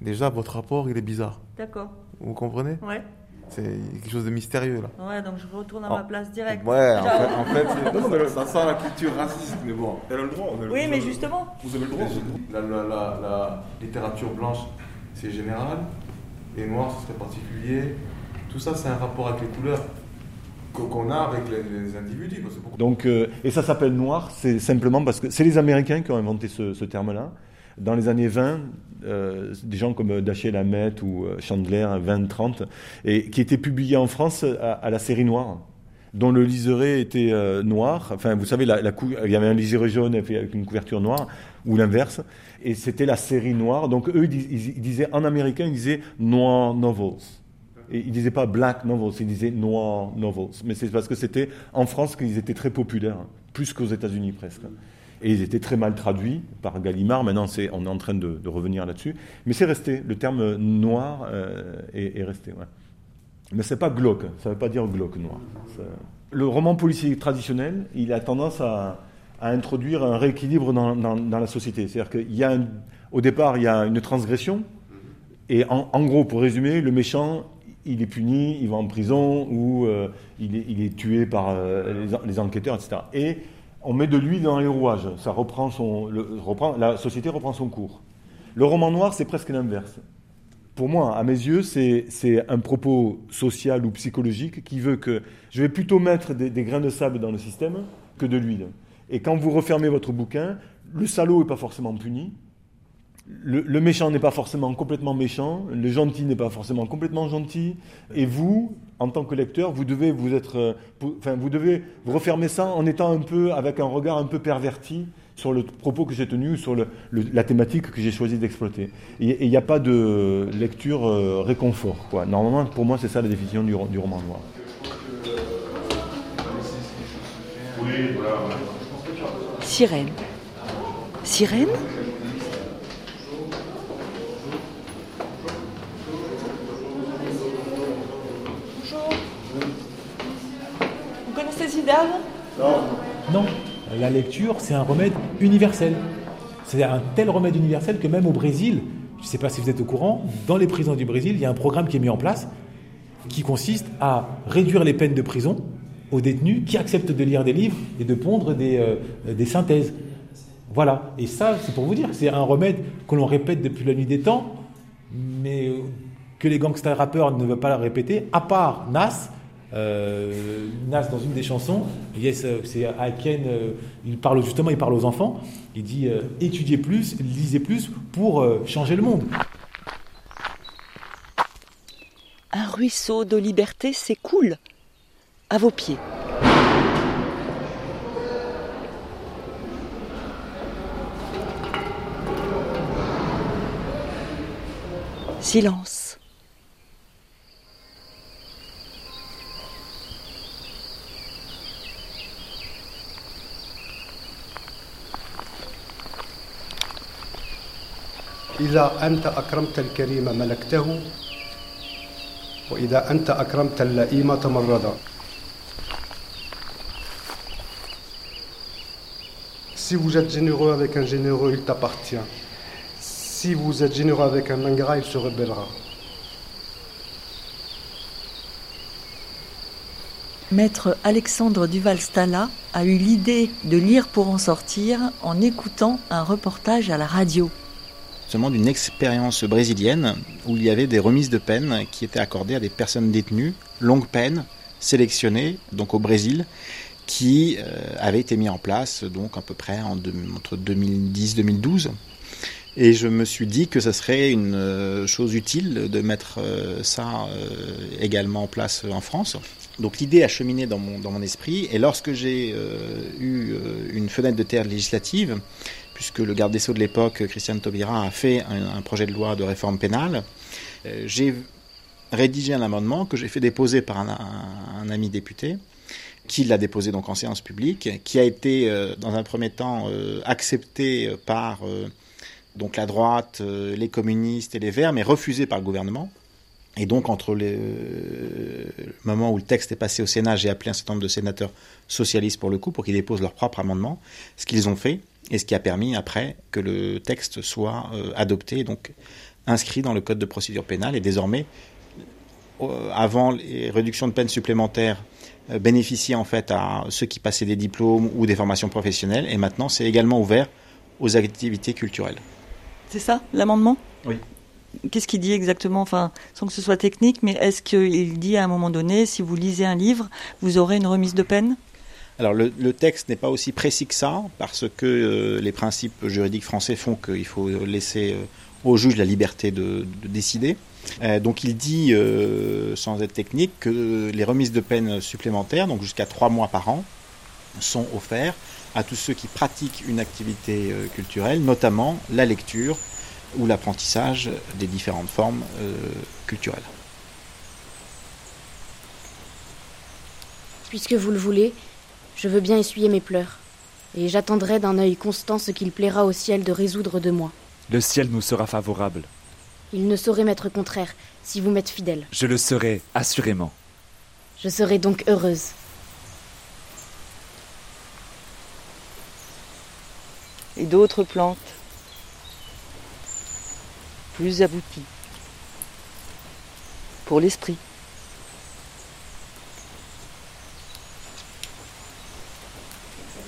Speaker 16: déjà votre rapport il est bizarre.
Speaker 11: D'accord.
Speaker 16: Vous comprenez?
Speaker 11: Ouais.
Speaker 16: C'est quelque chose de mystérieux là.
Speaker 11: Ouais, donc je retourne à
Speaker 16: Oh.
Speaker 11: ma place directe.
Speaker 16: Ouais, en fait, en fait, c'est- non, non, mais ça sent la culture raciste, mais bon.
Speaker 26: Elle a le droit.
Speaker 11: Oui, mais justement.
Speaker 16: Vous avez le droit. La, la, la, la littérature blanche, c'est général, et noir, ce serait particulier. Tout ça, c'est un rapport avec les couleurs qu'on qu'on a avec les, les individus. parce que beaucoup-
Speaker 14: Donc, euh, et ça s'appelle noir, c'est simplement parce que c'est les Américains qui ont inventé ce, ce terme-là. Dans les années 20, euh, des gens comme Dashiell Hammett ou euh, Chandler, 20-30, et qui étaient publiés en France à, la série noire, dont le liseré était euh, noir. Enfin, vous savez, il y avait un liseré jaune avec une couverture noire, ou l'inverse, et c'était la série noire. Donc, eux, ils, dis- ils- ils disaient, en américain, ils disaient noir novels. Et ils disaient pas black novels, ils disaient noir novels. Mais c'est parce que c'était en France qu'ils étaient très populaires, plus qu'aux États-Unis presque. Et ils étaient très mal traduits par Gallimard. Maintenant, on est en train de, revenir là-dessus. Mais c'est resté. Le terme noir euh, est, est resté. Ouais. Mais c'est pas glauque. Ça ne veut pas dire glauque noir. Le roman policier traditionnel, il a tendance à, introduire un rééquilibre dans, la société. C'est-à-dire qu'il y a au départ, il y a une transgression. Et en, gros, pour résumer, le méchant, il est puni, il va en prison ou euh, il, est, tué par euh, les, les enquêteurs, etc. Et on met de l'huile dans les rouages. Ça reprend son, reprend, la société reprend son cours. Le roman noir, c'est presque l'inverse. Pour moi, à mes yeux, c'est un propos social ou psychologique qui veut que je vais plutôt mettre des, grains de sable dans le système que de l'huile. Et quand vous refermez votre bouquin, le salaud n'est pas forcément puni, le méchant n'est pas forcément complètement méchant, le gentil n'est pas forcément complètement gentil, et vous, en tant que lecteur, vous devez vous être, euh, enfin, vous devez refermer ça en étant un peu avec un regard un peu perverti sur le propos que j'ai tenu, sur la thématique que j'ai choisi d'exploiter. Et il n'y a pas de lecture euh, réconfort. Quoi. Normalement, pour moi, c'est ça la définition du roman noir.
Speaker 2: Sirène. Sirène
Speaker 11: Bonjour. Vous Zidane
Speaker 27: Non, la lecture, c'est un remède universel. C'est un tel remède universel que même au Brésil, je ne sais pas si vous êtes au courant, dans les prisons du Brésil, il y a un programme qui est mis en place qui consiste à réduire les peines de prison aux détenus qui acceptent de lire des livres et de pondre des, euh, des synthèses. Voilà. Et ça, c'est pour vous dire, c'est un remède que l'on répète depuis la nuit des temps, mais que les gangsters rappeurs ne veulent pas le répéter, à part Nas. Euh, Nas dans une des chansons, euh, c'est I Can, euh, il parle justement, il parle aux enfants, il dit euh, étudiez plus, lisez plus pour changer le monde.
Speaker 2: Un ruisseau de liberté s'écoule à vos pieds. Silence.
Speaker 28: إذا أنت أكرمت الكريم ملكته وإذا أنت أكرمت اللئيم تمردا Si vous êtes généreux avec un généreux, il t'appartient. Si vous êtes généreux avec un ingrat, il se rebellera.
Speaker 2: Maître Alexandre Duval-Stala a eu l'idée de lire pour en sortir en écoutant un reportage à la radio.
Speaker 6: seulement d'une expérience brésilienne où il y avait des remises de peine qui étaient accordées à des personnes détenues, longue peine, sélectionnées donc au Brésil, qui euh, avaient été mis en place donc à peu près entre 2010-2012. Et je me suis dit que ça serait une euh, chose utile de mettre euh, ça euh, également en place en France. Donc l'idée a cheminé dans mon, dans mon esprit et lorsque j'ai eu une fenêtre de terre législative, puisque le garde des Sceaux de l'époque, Christiane Taubira, a fait un, projet de loi de réforme pénale, euh, j'ai rédigé un amendement que j'ai fait déposer par un, ami député, qui l'a déposé donc en séance publique, qui a été euh, dans un premier temps euh, accepté par donc la droite, les communistes et les Verts, mais refusé par le gouvernement. Et donc, entre le moment où le texte est passé au Sénat, j'ai appelé un certain nombre de sénateurs socialistes pour le coup, pour qu'ils déposent leur propre amendement, ce qu'ils ont fait, et ce qui a permis après que le texte soit euh, adopté, et donc inscrit dans le Code de procédure pénale, et désormais, euh, avant les réductions de peine supplémentaires, euh, bénéficiaient en fait à ceux qui passaient des diplômes ou des formations professionnelles, et maintenant c'est également ouvert aux activités culturelles.
Speaker 2: C'est ça, l'amendement?
Speaker 6: Oui.
Speaker 2: Qu'est-ce qu'il dit exactement? Enfin, sans que ce soit technique, mais est-ce qu'il dit à un moment donné, si vous lisez un livre, vous aurez une remise de peine?
Speaker 6: Alors le, texte n'est pas aussi précis que ça, parce que euh, les principes juridiques français font qu'il faut laisser euh, au juge la liberté de, de décider. Euh, donc il dit, sans être technique, que les remises de peine supplémentaires, donc jusqu'à trois mois par an, sont offerts à tous ceux qui pratiquent une activité culturelle, notamment la lecture ou l'apprentissage des différentes formes culturelles.
Speaker 19: Puisque vous le voulez, je veux bien essuyer mes pleurs. Et j'attendrai d'un œil constant ce qu'il plaira au ciel de résoudre de moi.
Speaker 20: Le ciel nous sera favorable.
Speaker 19: Il ne saurait m'être contraire si vous m'êtes fidèle.
Speaker 20: Je le serai, assurément.
Speaker 19: Je serai donc heureuse.
Speaker 2: Et d'autres plantes plus abouties pour l'esprit.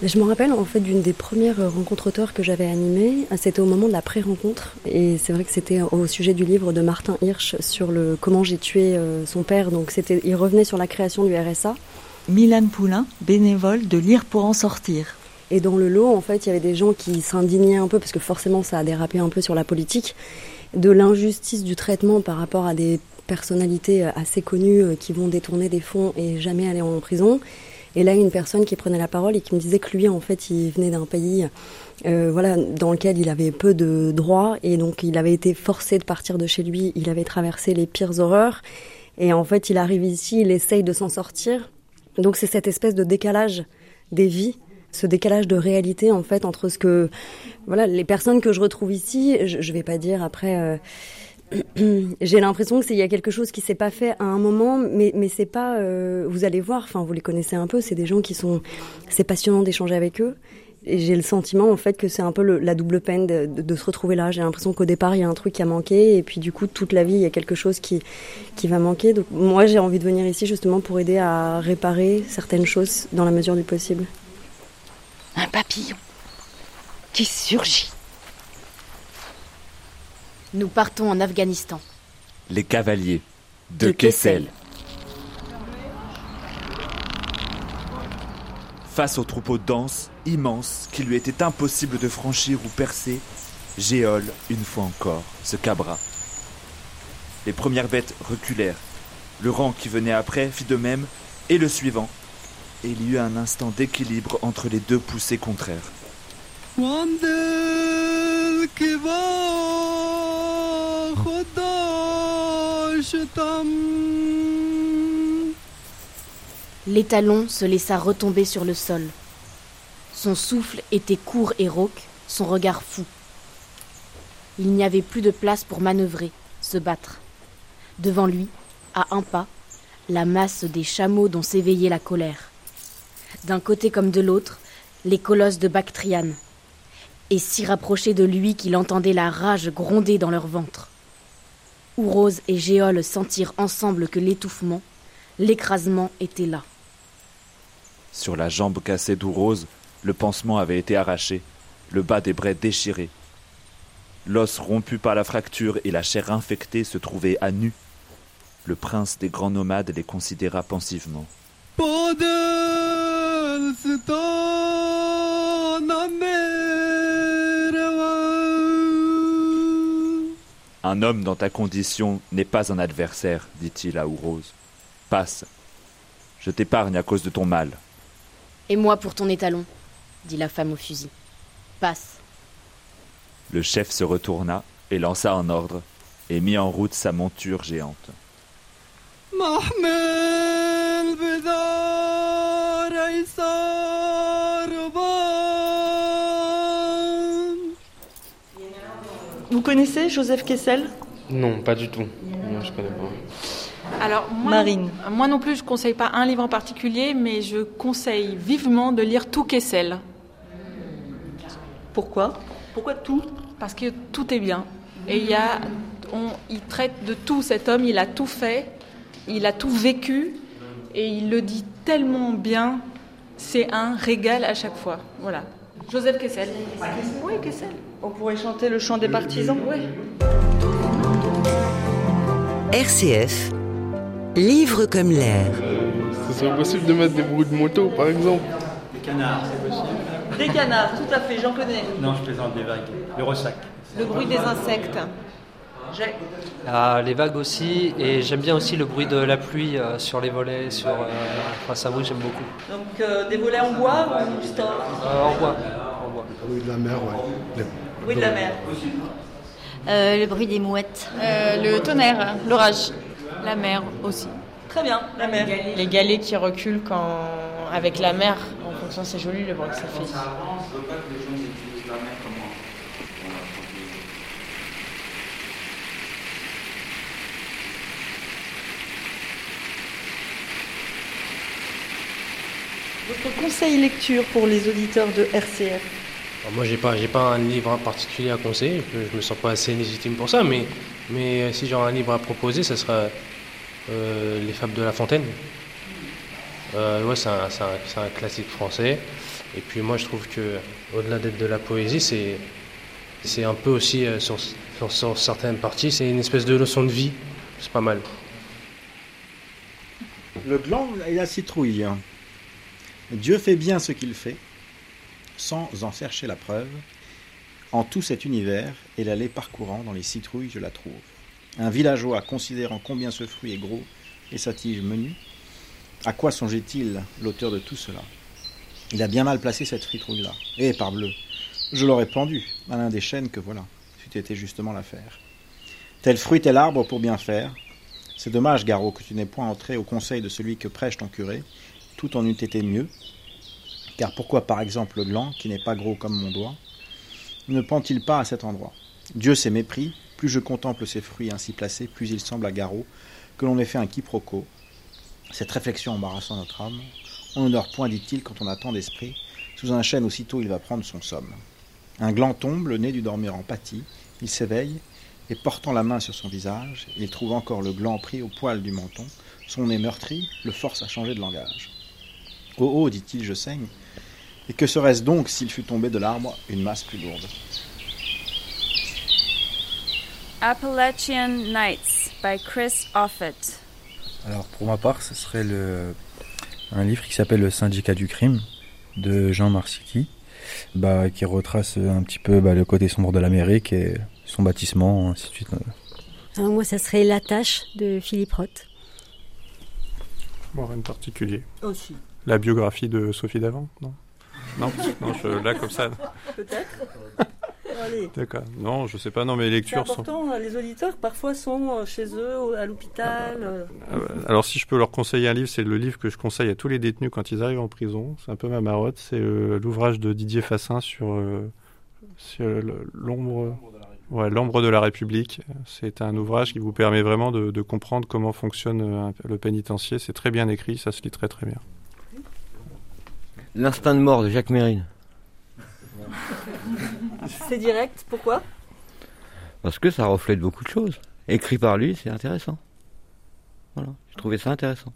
Speaker 29: Je me rappelle en fait d'une des premières rencontres auteurs que j'avais animées. C'était au moment de la pré-rencontre. Et c'est vrai que c'était au sujet du livre de Martin Hirsch sur le comment j'ai tué euh, son père. Donc c'était, il revenait sur la création du RSA.
Speaker 2: Milan Poulain, bénévole de Lire pour en sortir.
Speaker 29: Et dans le lot, en fait, il y avait des gens qui s'indignaient un peu, parce que forcément ça a dérapé un peu sur la politique, de l'injustice du traitement par rapport à des personnalités assez connues euh, qui vont détourner des fonds et jamais aller en prison. Et là, une personne qui prenait la parole et qui me disait que lui, en fait, il venait d'un pays euh, voilà, dans lequel il avait peu de droits et donc il avait été forcé de partir de chez lui. Il avait traversé les pires horreurs et en fait, il arrive ici, il essaye de s'en sortir. Donc c'est cette espèce de décalage des vies, ce décalage de réalité en fait entre ce que voilà les personnes que je retrouve ici. Je, je vais pas dire après. Euh, [clears throat] j'ai l'impression que il y a quelque chose qui s'est pas fait à un moment, mais mais c'est pas. Euh, vous allez voir, enfin vous les connaissez un peu, c'est des gens qui sont. C'est passionnant d'échanger avec eux. Et j'ai le sentiment en fait que c'est un peu la double peine de, de, de se retrouver là. J'ai l'impression qu'au départ il y a un truc qui a manqué et puis du coup toute la vie il y a quelque chose qui qui va manquer. Donc moi j'ai envie de venir ici justement pour aider à réparer certaines choses dans la mesure du possible.
Speaker 30: Un papillon qui surgit.
Speaker 19: Nous partons en Afghanistan.
Speaker 20: Les cavaliers de,
Speaker 19: De
Speaker 20: Kessel.
Speaker 19: Kessel.
Speaker 20: Face au troupeau dense, immense, qui lui était impossible de franchir ou percer, Géol, une fois encore, se cabra. Les premières bêtes reculèrent. Le rang qui venait après fit de même, et le suivant. Et il y eut un instant d'équilibre entre les deux poussées contraires.
Speaker 31: دل که با خود داشتم
Speaker 19: L'étalon se laissa retomber sur le sol. Son souffle était court et rauque, son regard fou. Il n'y avait plus de place pour manœuvrer, se battre. Devant lui, à un pas, la masse des chameaux dont s'éveillait la colère. D'un côté comme de l'autre, les colosses de Bactriane. et si rapprochés de lui qu'il entendait la rage gronder dans leur ventre. Ourose et Géol sentirent ensemble que l'étouffement, l'écrasement était là.
Speaker 20: Sur la jambe cassée d'Ourose, le pansement avait été arraché, le bas des brais déchiré. L'os rompu par la fracture et la chair infectée se trouvaient à nu. Le prince des grands nomades les considéra pensivement. Un homme dans ta condition n'est pas un adversaire, dit-il à Ourose. Passe. Je t'épargne à cause de ton mal.
Speaker 19: Et moi pour ton étalon, dit la femme au fusil. Passe.
Speaker 20: Le chef se retourna et lança un ordre et mit en route sa monture géante.
Speaker 11: Vous connaissez Joseph Kessel?
Speaker 32: Non, pas du tout. Non, je connais pas.
Speaker 33: Alors, moi,
Speaker 11: Marine.
Speaker 33: moi non plus, je ne conseille pas un livre en particulier, mais je conseille vivement de lire tout Kessel.
Speaker 11: Pourquoi? Pourquoi tout?
Speaker 33: Parce que tout est bien. Et il, y a, on, il traite de tout, cet homme, il a tout fait, il a tout vécu, et il le dit tellement bien, c'est un régal à chaque fois. Voilà. Joseph Kessel.
Speaker 11: Oui, Kessel. On pourrait chanter le chant des partisans
Speaker 33: Oui.
Speaker 30: RCF, livre comme l'air.
Speaker 32: Ce serait possible de mettre des bruits de moto, par exemple
Speaker 34: Des canards, c'est possible
Speaker 11: Des canards, tout à fait, j'en connais.
Speaker 34: Non, je plaisante des vagues. Le ressac.
Speaker 33: Le bruit des insectes.
Speaker 11: J'ai.
Speaker 22: Ah, les vagues aussi, et j'aime bien aussi le bruit de la pluie euh, sur les volets, sur. Euh, enfin, ça, oui, j'aime beaucoup.
Speaker 11: Donc euh, des volets en bois ou stop
Speaker 22: Euh, en bois. En bois.
Speaker 28: Oui, de la mer, ouais.
Speaker 11: Bruit de la mer.
Speaker 35: Euh, le bruit des mouettes.
Speaker 33: Euh, le tonnerre, l'orage, la mer aussi.
Speaker 11: Très bien, la mer.
Speaker 33: Les galets qui reculent quand... avec la mer, en fonction, c'est joli le bruit que ça fait.
Speaker 11: Votre conseil lecture pour les auditeurs de RCF
Speaker 32: Alors moi, j'ai pas, j'ai pas un livre en particulier à conseiller. Je, je me sens pas assez légitime pour ça, mais, mais euh, si j'aurais un livre à proposer, ce sera euh, Les Fables de La Fontaine. Euh, ouais, c'est un, c'est un- c'est un classique français. Et puis moi, je trouve que au-delà d'être de la poésie, c'est c'est un peu aussi euh, sur, sur, sur certaines parties, c'est une espèce de leçon de vie. C'est pas mal.
Speaker 36: Le gland et la citrouille. Dieu fait bien ce qu'il fait.
Speaker 6: sans en chercher la preuve, en tout cet univers et l'allée parcourant dans les citrouilles, je la trouve. Un villageois considérant combien ce fruit est gros et sa tige menue, à quoi songeait-il l'auteur de tout cela? Il a bien mal placé cette citrouille-là. Eh, parbleu, je l'aurais pendu à l'un des chênes que voilà, c'eût été justement l'affaire. Tel fruit, tel arbre pour bien faire. C'est dommage, Garot, que tu n'aies point entré au conseil de celui que prêche ton curé. Tout en eût été mieux. Car pourquoi, par exemple, le gland, qui n'est pas gros comme mon doigt, ne pend-il pas à cet endroit? Dieu s'est mépris. Plus je contemple ces fruits ainsi placés, plus il semble à Garot que l'on ait fait un quiproquo. Cette réflexion embarrassant notre âme. On ne dort point, dit-il, quand on a tant d'esprit. Sous un chêne, aussitôt, il va prendre son somme. Un gland tombe, le nez du dormeur en pâtit. Il s'éveille, et portant la main sur son visage, il trouve encore le gland pris au poil du menton. Son nez meurtri le force à changer de langage. Oh oh, dit-il, je saigne. Et que serait-ce donc s'il fût tombé de l'arbre une masse plus lourde
Speaker 37: Appalachian Nights by Chris Offit.
Speaker 38: Alors pour ma part, ce serait le, un livre qui s'appelle Le syndicat du crime de Jean Marsicki, bah, qui retrace un petit peu bah, le côté sombre de l'Amérique et son bâtiment, ainsi de suite.
Speaker 39: Alors moi, ça serait La tâche de Philippe Roth.
Speaker 24: Bon, rien de particulier.
Speaker 11: Aussi.
Speaker 24: La biographie de Sophie Davant, non? Non, non, je, là comme ça.
Speaker 11: Peut-être. [laughs]
Speaker 24: D'accord. Non, je sais pas. Non,
Speaker 11: C'est
Speaker 24: lectures sont.
Speaker 11: important, les auditeurs parfois sont euh, chez eux, à l'hôpital. euh,
Speaker 24: Ah bah, Alors, si je peux leur conseiller un livre, c'est le livre que je conseille à tous les détenus quand ils arrivent en prison. C'est un peu ma marotte. C'est euh, l'ouvrage de Didier Fassin sur, euh, l'ombre. Ouais, l'ombre de la République. C'est un ouvrage qui vous permet vraiment de, de comprendre comment fonctionne le pénitencier. C'est très bien écrit, ça se lit très très bien.
Speaker 40: L'instinct de mort de Jacques Mérine. [laughs]
Speaker 11: C'est direct, pourquoi?
Speaker 40: Parce que ça reflète beaucoup de choses. Écrit par lui, c'est intéressant. Voilà, je trouvais ça intéressant.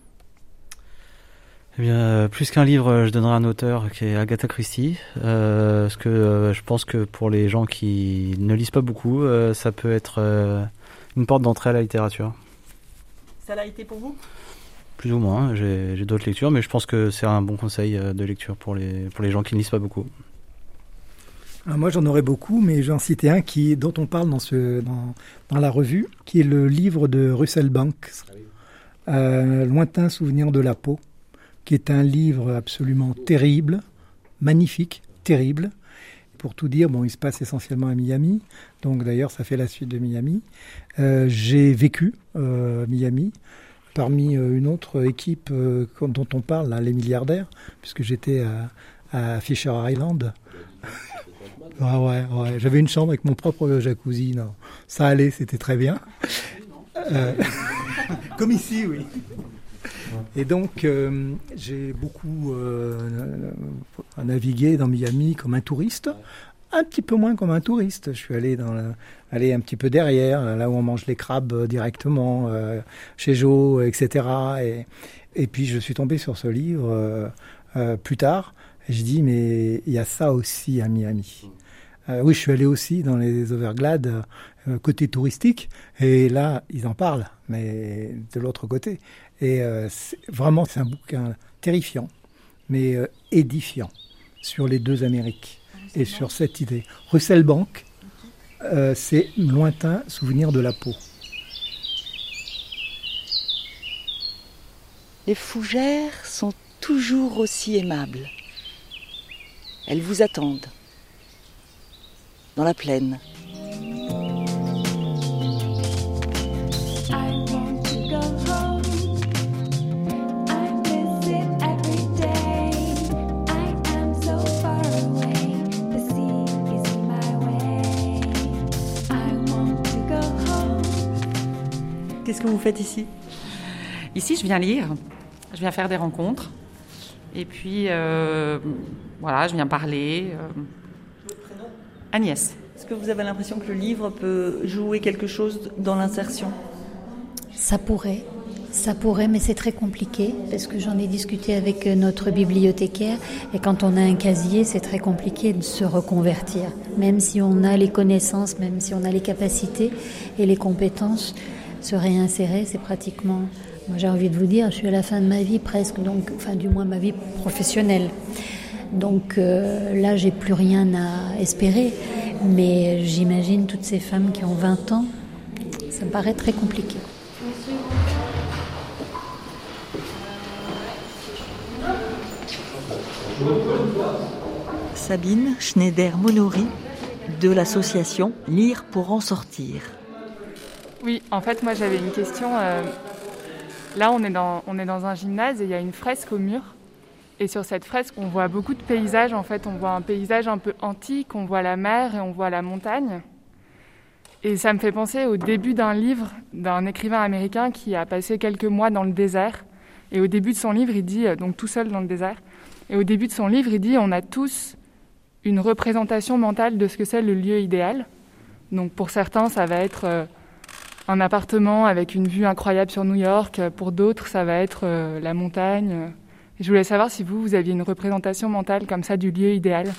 Speaker 12: Eh bien, euh, plus qu'un livre, euh, je donnerai un auteur qui est Agatha Christie, euh, parce que euh, je pense que pour les gens qui ne lisent pas beaucoup, euh, ça peut être euh, une porte d'entrée à la littérature.
Speaker 11: Ça l'a été pour vous?
Speaker 12: Plus ou moins, j'ai d'autres lectures, mais je pense que c'est un bon conseil euh, de lecture pour les, pour les gens qui ne lisent pas beaucoup.
Speaker 41: Alors moi, j'en aurais beaucoup, mais j'en citais un qui, dont on parle dans, ce, dans, dans la revue, qui est le livre de Russell Banks, euh, Lointain souvenir de la peau, qui est un livre absolument terrible, magnifique, terrible. Pour tout dire, bon, il se passe essentiellement à Miami, donc d'ailleurs, ça fait la suite de Miami. Euh, J'ai vécu euh, Miami parmi euh, une autre équipe euh, dont on parle, là, les milliardaires, puisque j'étais à, à Fisher Island. [laughs] Ah ouais, ouais. J'avais une chambre avec mon propre jacuzzi. Non. Ça allait, c'était très bien. Euh, [laughs] comme ici, oui. Et donc, euh, j'ai beaucoup euh, navigué dans Miami comme un touriste. Un petit peu moins comme un touriste. Je suis allé dans la- aller un petit peu derrière, là où on mange les crabes euh, directement, euh, chez Joe, etc. Et, puis, je suis tombé sur ce livre euh, plus tard. Je dis, mais il y a ça aussi à Miami. Oui, je suis allé aussi dans les Overglades, côté touristique, et là, ils en parlent, mais de l'autre côté. Et vraiment, c'est un bouquin terrifiant, mais édifiant sur les deux Amériques et sur cette idée. Russell Bank, euh, c'est lointain souvenir de la peau.
Speaker 7: Les fougères sont toujours aussi aimables. Elles vous attendent. Dans la plaine.
Speaker 11: Qu'est-ce que vous faites ici?
Speaker 42: Ici, je viens lire, je viens faire des rencontres. Et puis, euh, voilà, je viens parler. euh. Agnès.
Speaker 11: Est-ce que vous avez l'impression que le livre peut jouer quelque chose dans l'insertion?
Speaker 43: Ça pourrait, ça pourrait, mais c'est très compliqué parce que j'en ai discuté avec notre bibliothécaire et quand on a un casier, c'est très compliqué de se reconvertir. Même si on a les connaissances, même si on a les capacités et les compétences, se réinsérer, c'est pratiquement. Moi, j'ai envie de vous dire, je suis à la fin de ma vie presque, donc, enfin, du moins ma vie professionnelle. Donc euh, là, j'ai plus rien à espérer. Mais j'imagine toutes ces femmes qui ont 20 ans, ça me paraît très compliqué.
Speaker 2: Sabine Schneider-Monori de l'association Lire pour en sortir.
Speaker 44: Oui, en fait, moi j'avais une question. euh, Là, on est, dans, un gymnase et il y a une fresque au mur. Et sur cette fresque, on voit beaucoup de paysages. En fait, on voit un paysage un peu antique, on voit la mer et on voit la montagne. Et ça me fait penser au début d'un livre d'un écrivain américain qui a passé quelques mois dans le désert. Et au début de son livre, il dit, euh, donc tout seul dans le désert, et au début de son livre, il dit, on a tous une représentation mentale de ce que c'est le lieu idéal. Donc pour certains, ça va être euh, un appartement avec une vue incroyable sur New York. Pour d'autres, ça va être euh, la montagne. Je voulais savoir si vous, vous aviez une représentation mentale comme ça du lieu idéal.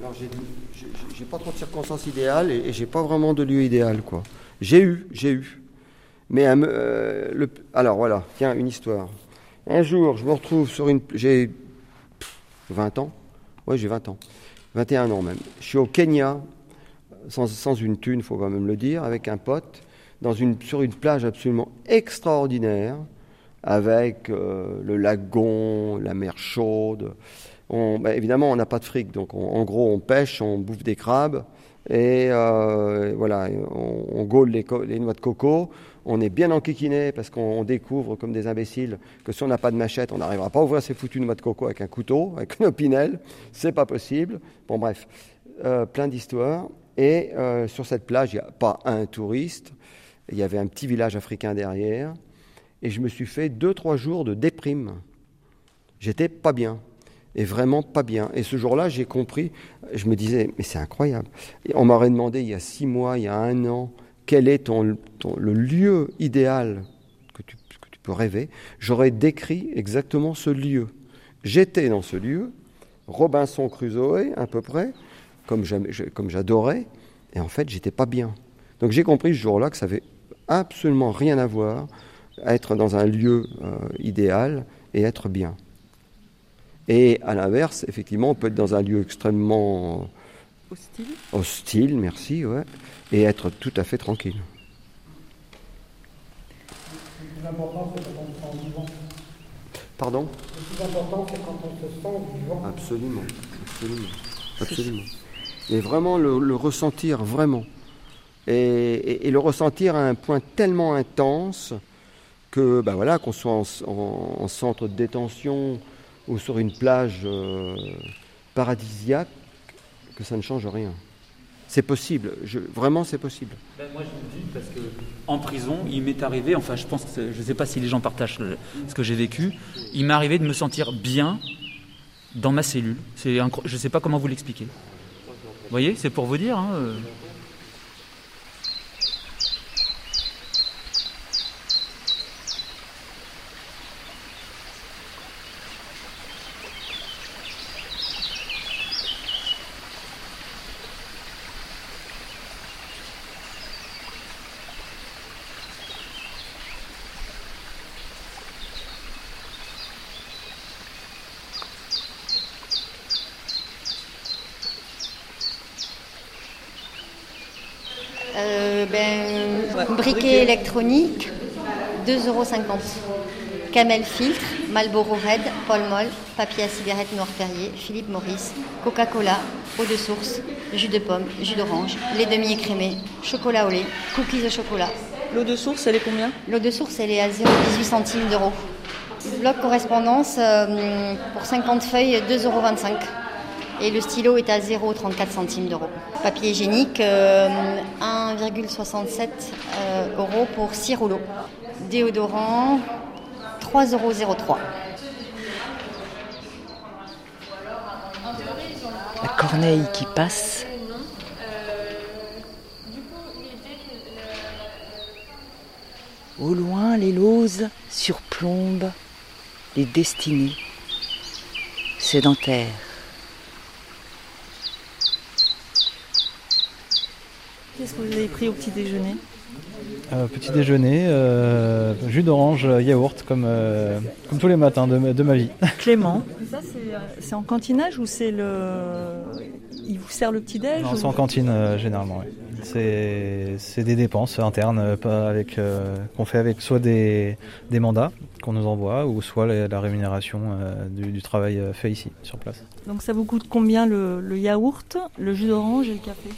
Speaker 45: Alors, j'ai, pas trop de circonstances idéales et, j'ai pas vraiment de lieu idéal, quoi. J'ai eu, j'ai eu. Mais euh, le, alors voilà, tiens, une histoire. Un jour, je me retrouve sur une. J'ai pff, 20 ans. Ouais, j'ai 20 ans. 21 ans même. Je suis au Kenya, sans, une thune, faut quand même le dire, avec un pote, sur une plage absolument extraordinaire, avec euh, le lagon, la mer chaude. Bah, évidemment, on n'a pas de fric, donc on- en gros, on pêche, on bouffe des crabes, et euh, voilà, on, on gaule les, noix de coco. On est bien enquiquiné parce qu'on on découvre, comme des imbéciles, que si on n'a pas de machette, on n'arrivera pas à ouvrir ces foutues noix de coco avec un couteau, avec une opinel. C'est pas possible. Bon, bref, euh, plein d'histoires. Et euh, sur cette plage, il n'y a pas un touriste. Il y avait un petit village africain derrière. Et je me suis fait deux, trois jours de déprime. J'étais pas bien. Et vraiment pas bien. Et ce jour-là, j'ai compris, je me disais, mais c'est incroyable. On m'aurait demandé il y a six mois, il y a un an, quel est ton, ton- le lieu idéal que tu, que tu peux rêver. J'aurais décrit exactement ce lieu. J'étais dans ce lieu, Robinson Crusoe, à peu près, comme j'adorais, et en fait, j'étais pas bien. Donc j'ai compris ce jour-là que ça avait absolument rien à voir à être dans un lieu euh, idéal et être bien. Et à l'inverse, effectivement, on peut être dans un lieu extrêmement
Speaker 11: Hostile
Speaker 45: hostile, merci, ouais, et être tout à fait tranquille.
Speaker 28: Le plus important, c'est quand on se sent vivant.
Speaker 45: Pardon?
Speaker 28: Le plus important, c'est quand on se sent vivant.
Speaker 45: Absolument, absolument, absolument. Et vraiment le, ressentir, vraiment. Et, le ressentir à un point tellement intense que, ben voilà, qu'on soit en, en- en centre de détention ou sur une plage euh, paradisiaque, que ça ne change rien. C'est possible, vraiment c'est possible.
Speaker 46: Ben, moi je le dis parce que en prison, il m'est arrivé, enfin je pense je ne sais pas si les gens partagent ce que j'ai vécu, il m'est arrivé de me sentir bien dans ma cellule. Je ne sais pas comment vous l'expliquer. Vous voyez, c'est pour vous dire. hein, euh.
Speaker 35: Euh, ben, briquet électronique, 2,50 euros. Camel filtre, Marlboro Red, Paul Moll, papier à cigarette Noir Perrier, Philippe Maurice, Coca-Cola, eau de source, jus de pomme, jus d'orange, lait demi-écrémé, chocolat au lait, cookies au chocolat.
Speaker 11: L'eau de source, elle est combien?
Speaker 35: L'eau de source, elle est à 0,18 centimes d'euros. Bloc correspondance, euh, pour 50 feuilles, 2,25 euros. Et le stylo est à 0,34 centimes d'euros. Papier hygiénique, euh, 1,67 euh, euros pour 6 rouleaux. Déodorant, 3,03 euros.
Speaker 2: La corneille qui passe. Au loin, les lauses surplombent les destinées sédentaires.
Speaker 11: Qu'est-ce que vous avez pris au petit déjeuner
Speaker 12: Euh, petit déjeuner, euh, jus d'orange, yaourt, comme, euh, comme tous les matins de, ma- de ma vie. [laughs]
Speaker 11: Clément. Ça, c'est, euh, en cantinage ou c'est le. Il vous sert le petit-déj
Speaker 12: Non,
Speaker 11: ou-
Speaker 12: c'est en cantine euh, généralement. ouais. C'est des dépenses internes euh, pas avec, euh, qu'on fait avec soit des, des mandats qu'on nous envoie ou soit la, la rémunération euh, du, du travail euh, fait ici, sur place.
Speaker 11: Donc ça vous coûte combien le, le yaourt, le jus d'orange et le café?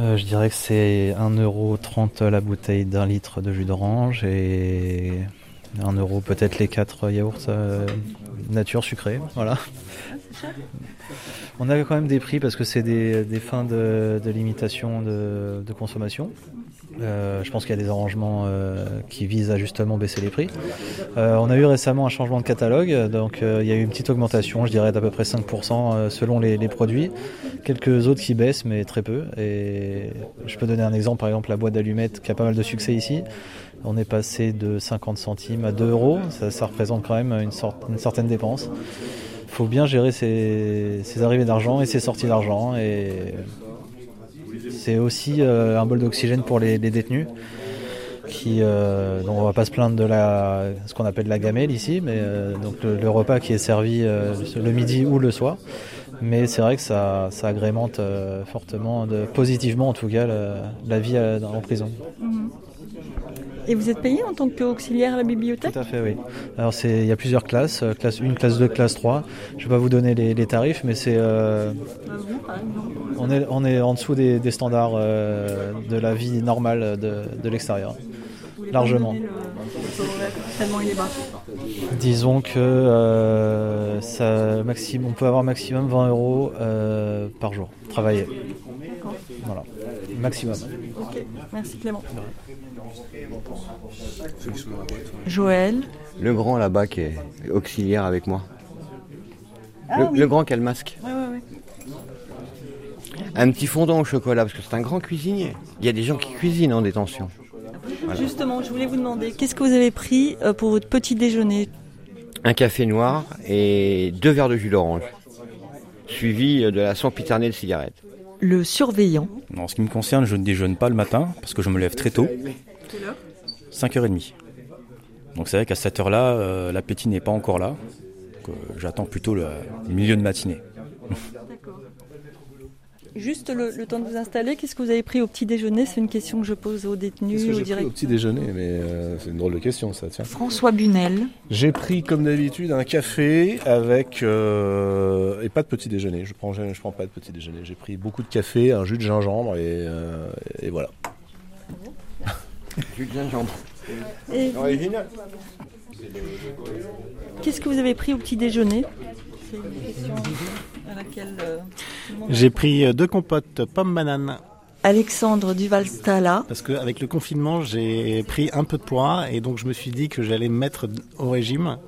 Speaker 12: Euh, je dirais que c'est 1,30€ la bouteille d'un litre de jus d'orange et 1 euro peut-être les 4 yaourts euh, nature sucrés. Voilà. [laughs] On a quand même des prix parce que c'est des, fins de, limitation de, consommation. Euh, je pense qu'il y a des arrangements euh, qui visent à justement baisser les prix. Euh, on a eu récemment un changement de catalogue, donc il y a eu une petite augmentation, je dirais d'à peu près 5% euh, selon les, produits. Quelques autres qui baissent, mais très peu. Je peux donner un exemple, par exemple la boîte d'allumettes qui a pas mal de succès ici. On est passé de 50 centimes à 2 euros. Ça, représente quand même une certaine dépense. Faut bien gérer ses, arrivées d'argent et ses sorties d'argent. Et c'est aussi euh, un bol d'oxygène pour les, détenus. Qui, euh, donc on va pas se plaindre de la, ce qu'on appelle la gamelle ici, mais euh, donc le, repas qui est servi euh, le midi ou le soir. Mais c'est vrai que ça, agrémente fortement, de, positivement en tout cas, la, vie en prison.
Speaker 11: Mhm. Et vous êtes payé en tant qu'auxiliaire à la bibliothèque
Speaker 12: Tout à fait, oui. Alors il y a plusieurs classes, euh, classe 1, classe 2, classe 3. Je vais pas vous donner les, tarifs, mais c'est, euh, on est, en dessous des, standards euh, de la vie normale de l'extérieur, largement.
Speaker 11: Tellement il est bas.
Speaker 12: Disons que euh, ça, maximum, on peut avoir maximum 20 euros euh, par jour, travailler. Voilà, maximum.
Speaker 11: Ok, merci Clément. Joël.
Speaker 41: Le grand là-bas qui est auxiliaire avec moi.
Speaker 11: Ah
Speaker 41: le,
Speaker 11: oui.
Speaker 41: le grand qui a le masque.
Speaker 11: Ouais, ouais, ouais.
Speaker 41: Un petit fondant au chocolat, parce que c'est un grand cuisinier. Il y a des gens qui cuisinent en détention. Voilà.
Speaker 11: Justement, je voulais vous demander, qu'est-ce que vous avez pris euh, pour votre petit déjeuner
Speaker 41: Un café noir et deux verres de jus d'orange. Suivi de la sempiternelle cigarette.
Speaker 11: Le surveillant.
Speaker 8: En ce qui me concerne, je ne déjeune pas le matin parce que je me lève très tôt. 5h30. Donc c'est vrai qu'à cette heure-là, euh, l'appétit n'est pas encore là. Donc, euh, J'attends plutôt le milieu de matinée. [laughs]
Speaker 11: Juste le, le temps de vous installer, qu'est-ce que vous avez pris au petit déjeuner? C'est une question que je pose aux détenus,
Speaker 9: Qu'est-ce que
Speaker 11: aux
Speaker 9: j'ai pris au
Speaker 11: directeurs.
Speaker 9: petit déjeuner? Mais euh, c'est une drôle de question, ça, tiens.
Speaker 11: François Bunel.
Speaker 9: J'ai pris, comme d'habitude, un café avec... euh, et pas de petit déjeuner. Je prends, je prends pas de petit déjeuner. J'ai pris beaucoup de café, un jus de gingembre et, euh, et voilà.
Speaker 41: Jus de gingembre.
Speaker 11: Et-
Speaker 41: Original.
Speaker 11: Qu'est-ce que vous avez pris au petit déjeuner? C'est une question à laquelle euh,
Speaker 6: J'ai pris euh, deux compotes pommes-bananes.
Speaker 11: Alexandre Duval-Stala.
Speaker 6: Parce qu'avec le confinement, j'ai pris un peu de poids et donc je me suis dit que j'allais me mettre au régime.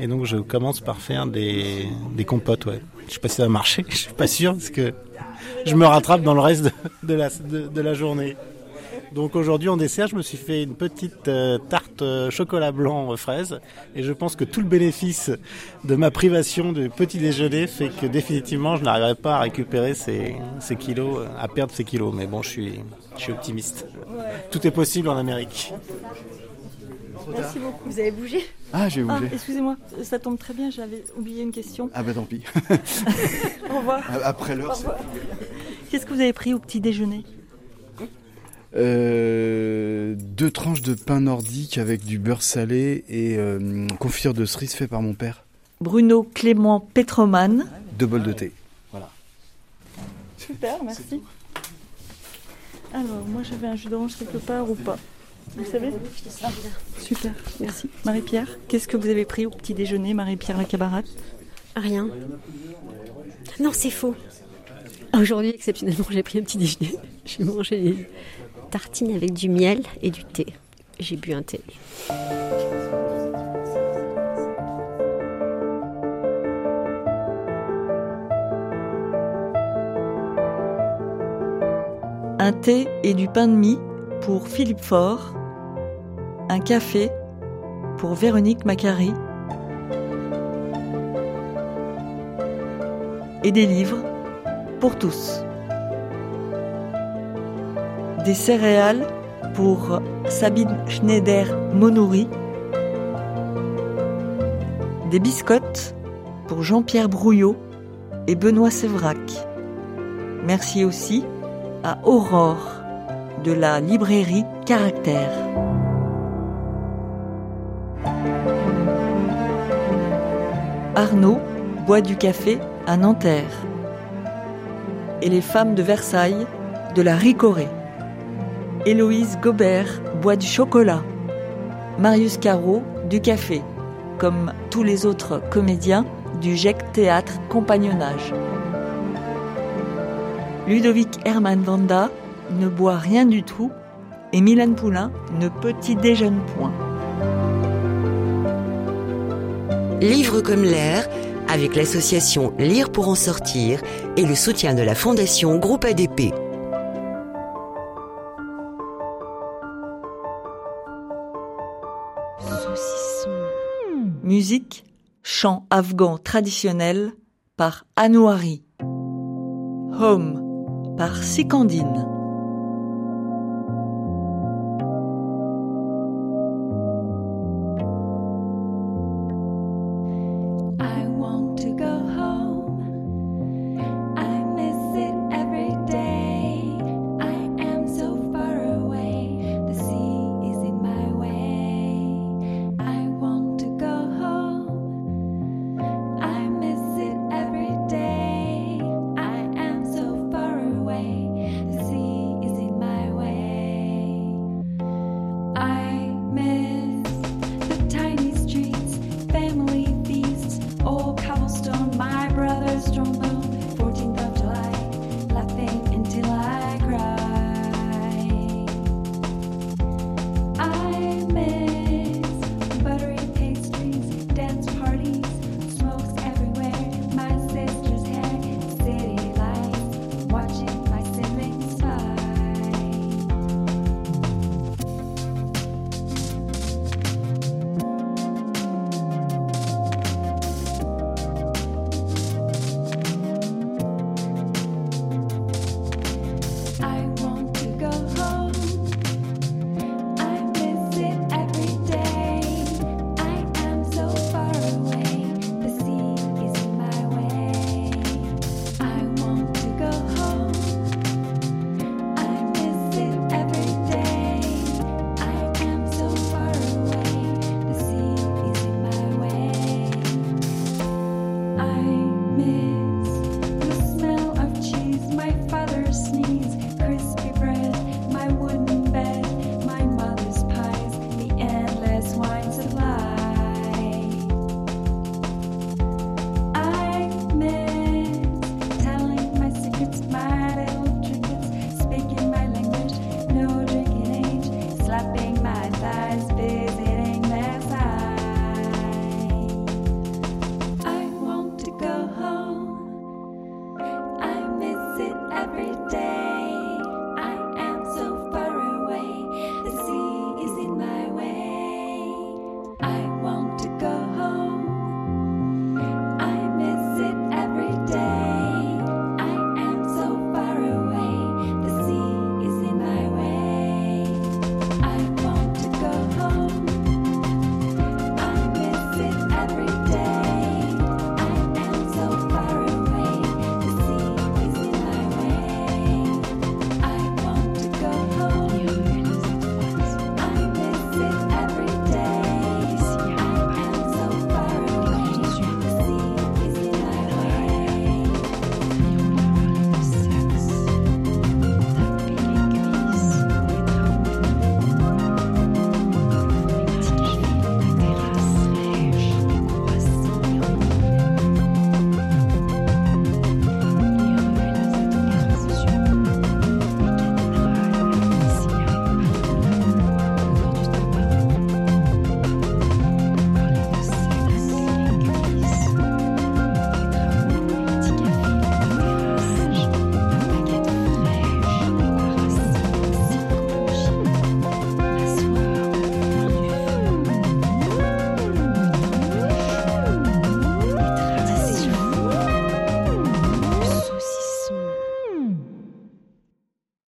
Speaker 6: Et donc je commence par faire des, des compotes, ouais. Je sais pas si ça va marcher, [laughs] je suis pas sûr parce que je me rattrape dans le reste de, de la, de, de la journée. Donc aujourd'hui en dessert, je me suis fait une petite euh, tarte euh, chocolat blanc euh, fraise et je pense que tout le bénéfice de ma privation du petit déjeuner fait que définitivement je n'arriverai pas à récupérer ces, ces kilos, à perdre ces kilos. Mais bon, je suis, je suis optimiste. Tout est possible en Amérique.
Speaker 11: Merci beaucoup. Vous avez bougé
Speaker 16: Ah, j'ai bougé.
Speaker 11: excusez-moi, ça tombe très bien, j'avais oublié une question.
Speaker 16: Ah bah tant pis. [laughs]
Speaker 11: Au revoir.
Speaker 16: Après l'heure,
Speaker 11: Au
Speaker 16: c'est...
Speaker 11: revoir. Qu'est-ce que vous avez pris au petit déjeuner?
Speaker 16: Euh, deux tranches de pain nordique avec du beurre salé et euh, confiture de cerise fait par mon père.
Speaker 11: Bruno Clément Petroman.
Speaker 16: Deux bols de thé. Voilà.
Speaker 11: Super, merci. Alors, moi j'avais un jus d'orange quelque part ou pas? Vous savez? Super, merci. Marie-Pierre, qu'est-ce que vous avez pris au petit déjeuner, Marie-Pierre la cabarate?
Speaker 43: Rien. Non, c'est faux. Aujourd'hui, exceptionnellement, j'ai pris un petit déjeuner. [laughs] J'ai mangé des tartines avec du miel et du thé. J'ai bu un thé.
Speaker 11: Un thé et du pain de mie pour Philippe Faure. Un café pour Véronique Macari. Et des livres pour tous. Des céréales
Speaker 2: pour Sabine Schneider-Monouri. Des biscottes pour Jean-Pierre Brouillot et Benoît Sévrac. Merci aussi à Aurore de la librairie Caractère. Arnaud boit du café à Nanterre. Et les femmes de Versailles de la Ricorée. Héloïse Gobert boit du chocolat. Marius Caro du café, comme tous les autres comédiens du GEC Théâtre Compagnonnage. Ludovic Herman Vanda ne boit rien du tout et Mylène Poulain ne petit déjeune point.
Speaker 10: Livre comme l'air, avec l'association Lire pour en sortir et le soutien de la Fondation Groupe ADP.
Speaker 2: Chant afghan traditionnel par Anouari. Home par Sikandine.